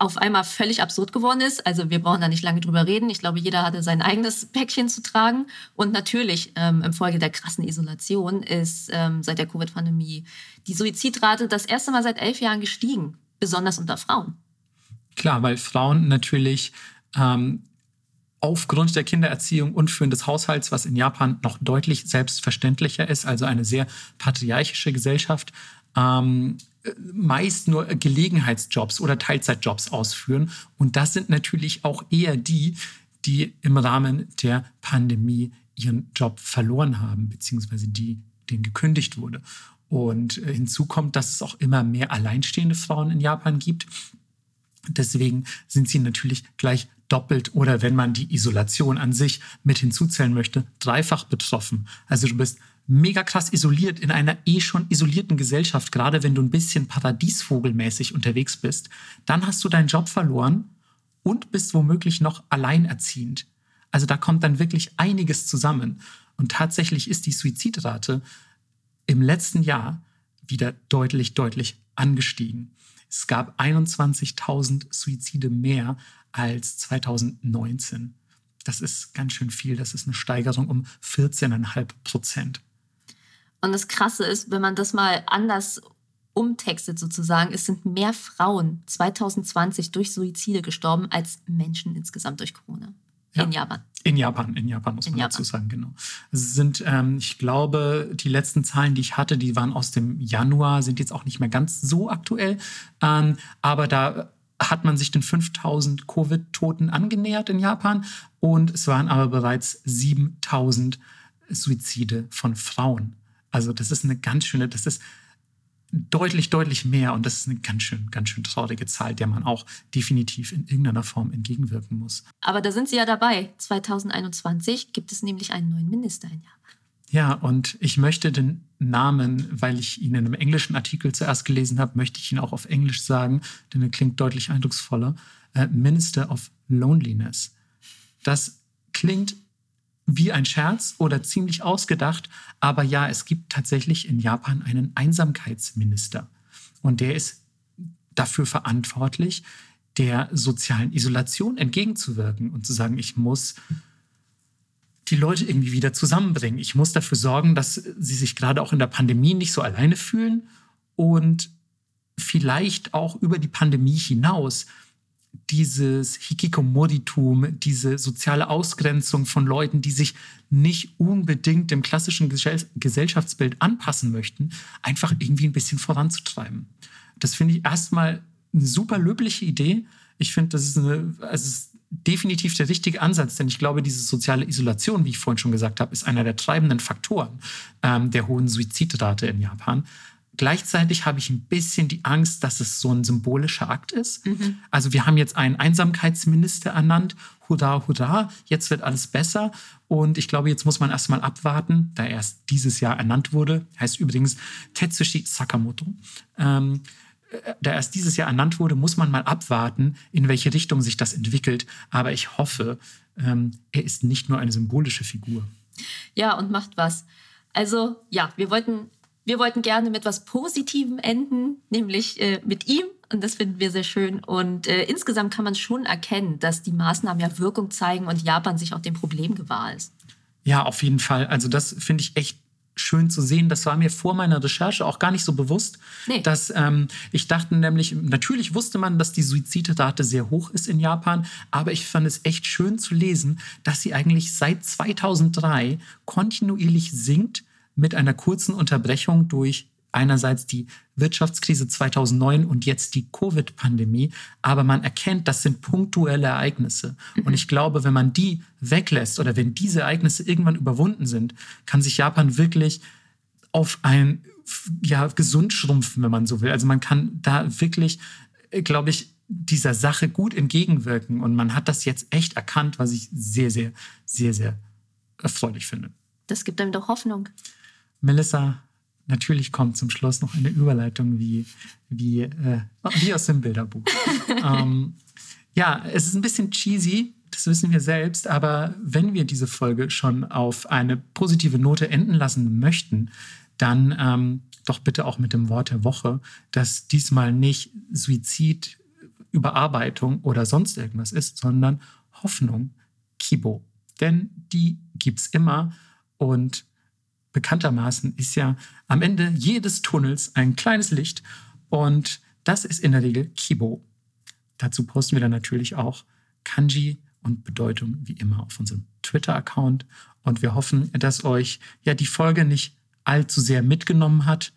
auf einmal völlig absurd geworden ist. Also wir brauchen da nicht lange drüber reden. Ich glaube, jeder hatte sein eigenes Päckchen zu tragen. Und natürlich, ähm, im der krassen Isolation ist ähm, seit der Covid-Pandemie die Suizidrate das erste Mal seit elf Jahren gestiegen, besonders unter Frauen. Klar, weil Frauen natürlich ähm, aufgrund der Kindererziehung und Führen des Haushalts, was in Japan noch deutlich selbstverständlicher ist, also eine sehr patriarchische Gesellschaft, ähm, meist nur Gelegenheitsjobs oder Teilzeitjobs ausführen. Und das sind natürlich auch eher die, die im Rahmen der Pandemie ihren Job verloren haben, beziehungsweise die, denen gekündigt wurde. Und äh, hinzu kommt, dass es auch immer mehr alleinstehende Frauen in Japan gibt. Deswegen sind sie natürlich gleich doppelt oder wenn man die Isolation an sich mit hinzuzählen möchte, dreifach betroffen. Also du bist mega krass isoliert in einer eh schon isolierten Gesellschaft, gerade wenn du ein bisschen paradiesvogelmäßig unterwegs bist, dann hast du deinen Job verloren und bist womöglich noch alleinerziehend. Also da kommt dann wirklich einiges zusammen. Und tatsächlich ist die Suizidrate im letzten Jahr wieder deutlich, deutlich angestiegen. Es gab 21.000 Suizide mehr als 2019. Das ist ganz schön viel. Das ist eine Steigerung um 14,5 Prozent. Und das Krasse ist, wenn man das mal anders umtextet sozusagen, es sind mehr Frauen 2020 durch Suizide gestorben als Menschen insgesamt durch Corona. Ja. In Japan. In Japan, in Japan muss in man Japan. dazu sagen, genau. Es sind, ähm, ich glaube, die letzten Zahlen, die ich hatte, die waren aus dem Januar, sind jetzt auch nicht mehr ganz so aktuell. Ähm, aber da hat man sich den 5000 Covid-Toten angenähert in Japan und es waren aber bereits 7000 Suizide von Frauen. Also das ist eine ganz schöne, das ist deutlich, deutlich mehr und das ist eine ganz schön, ganz schön traurige Zahl, der man auch definitiv in irgendeiner Form entgegenwirken muss. Aber da sind Sie ja dabei. 2021 gibt es nämlich einen neuen Minister in Japan. Ja, und ich möchte den Namen, weil ich ihn in einem englischen Artikel zuerst gelesen habe, möchte ich ihn auch auf Englisch sagen, denn er klingt deutlich eindrucksvoller. Äh, Minister of Loneliness. Das klingt wie ein Scherz oder ziemlich ausgedacht. Aber ja, es gibt tatsächlich in Japan einen Einsamkeitsminister. Und der ist dafür verantwortlich, der sozialen Isolation entgegenzuwirken und zu sagen, ich muss die Leute irgendwie wieder zusammenbringen. Ich muss dafür sorgen, dass sie sich gerade auch in der Pandemie nicht so alleine fühlen und vielleicht auch über die Pandemie hinaus dieses Hikikomoritum, diese soziale Ausgrenzung von Leuten, die sich nicht unbedingt dem klassischen Gesellschaftsbild anpassen möchten, einfach irgendwie ein bisschen voranzutreiben. Das finde ich erstmal eine super löbliche Idee. Ich finde, das ist, eine, also ist definitiv der richtige Ansatz, denn ich glaube, diese soziale Isolation, wie ich vorhin schon gesagt habe, ist einer der treibenden Faktoren ähm, der hohen Suizidrate in Japan. Gleichzeitig habe ich ein bisschen die Angst, dass es so ein symbolischer Akt ist. Mhm. Also wir haben jetzt einen Einsamkeitsminister ernannt. Hurra, hurra, jetzt wird alles besser. Und ich glaube, jetzt muss man erstmal abwarten, da er erst dieses Jahr ernannt wurde. Heißt übrigens Tetsushi Sakamoto. Ähm, da erst dieses Jahr ernannt wurde, muss man mal abwarten, in welche Richtung sich das entwickelt. Aber ich hoffe, ähm, er ist nicht nur eine symbolische Figur. Ja, und macht was. Also ja, wir wollten wir wollten gerne mit was Positivem enden, nämlich äh, mit ihm. Und das finden wir sehr schön. Und äh, insgesamt kann man schon erkennen, dass die Maßnahmen ja Wirkung zeigen und Japan sich auch dem Problem gewahr ist. Ja, auf jeden Fall. Also das finde ich echt schön zu sehen. Das war mir vor meiner Recherche auch gar nicht so bewusst. Nee. Dass ähm, ich dachte nämlich, natürlich wusste man, dass die Suizidrate sehr hoch ist in Japan, aber ich fand es echt schön zu lesen, dass sie eigentlich seit 2003 kontinuierlich sinkt mit einer kurzen Unterbrechung durch einerseits die Wirtschaftskrise 2009 und jetzt die Covid-Pandemie. Aber man erkennt, das sind punktuelle Ereignisse. Mhm. Und ich glaube, wenn man die weglässt oder wenn diese Ereignisse irgendwann überwunden sind, kann sich Japan wirklich auf ein, ja, gesund schrumpfen, wenn man so will. Also man kann da wirklich, glaube ich, dieser Sache gut entgegenwirken. Und man hat das jetzt echt erkannt, was ich sehr, sehr, sehr, sehr erfreulich finde. Das gibt einem doch Hoffnung. Melissa, natürlich kommt zum Schluss noch eine Überleitung wie, wie, äh, wie aus dem Bilderbuch. ähm, ja, es ist ein bisschen cheesy, das wissen wir selbst, aber wenn wir diese Folge schon auf eine positive Note enden lassen möchten, dann ähm, doch bitte auch mit dem Wort der Woche, dass diesmal nicht Suizid, Überarbeitung oder sonst irgendwas ist, sondern Hoffnung, Kibo. Denn die gibt es immer und bekanntermaßen ist ja am Ende jedes Tunnels ein kleines Licht und das ist in der Regel Kibo. Dazu posten wir dann natürlich auch Kanji und Bedeutung wie immer auf unserem Twitter-Account und wir hoffen, dass euch ja die Folge nicht allzu sehr mitgenommen hat.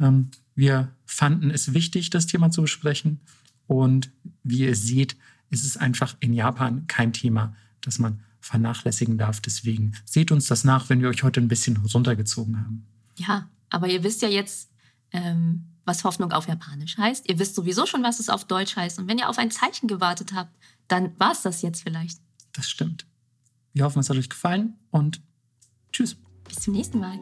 Ähm, wir fanden es wichtig, das Thema zu besprechen und wie ihr seht, ist es einfach in Japan kein Thema, das man vernachlässigen darf. Deswegen seht uns das nach, wenn wir euch heute ein bisschen runtergezogen haben. Ja, aber ihr wisst ja jetzt, ähm, was Hoffnung auf Japanisch heißt. Ihr wisst sowieso schon, was es auf Deutsch heißt. Und wenn ihr auf ein Zeichen gewartet habt, dann war es das jetzt vielleicht. Das stimmt. Wir hoffen, es hat euch gefallen und tschüss. Bis zum nächsten Mal.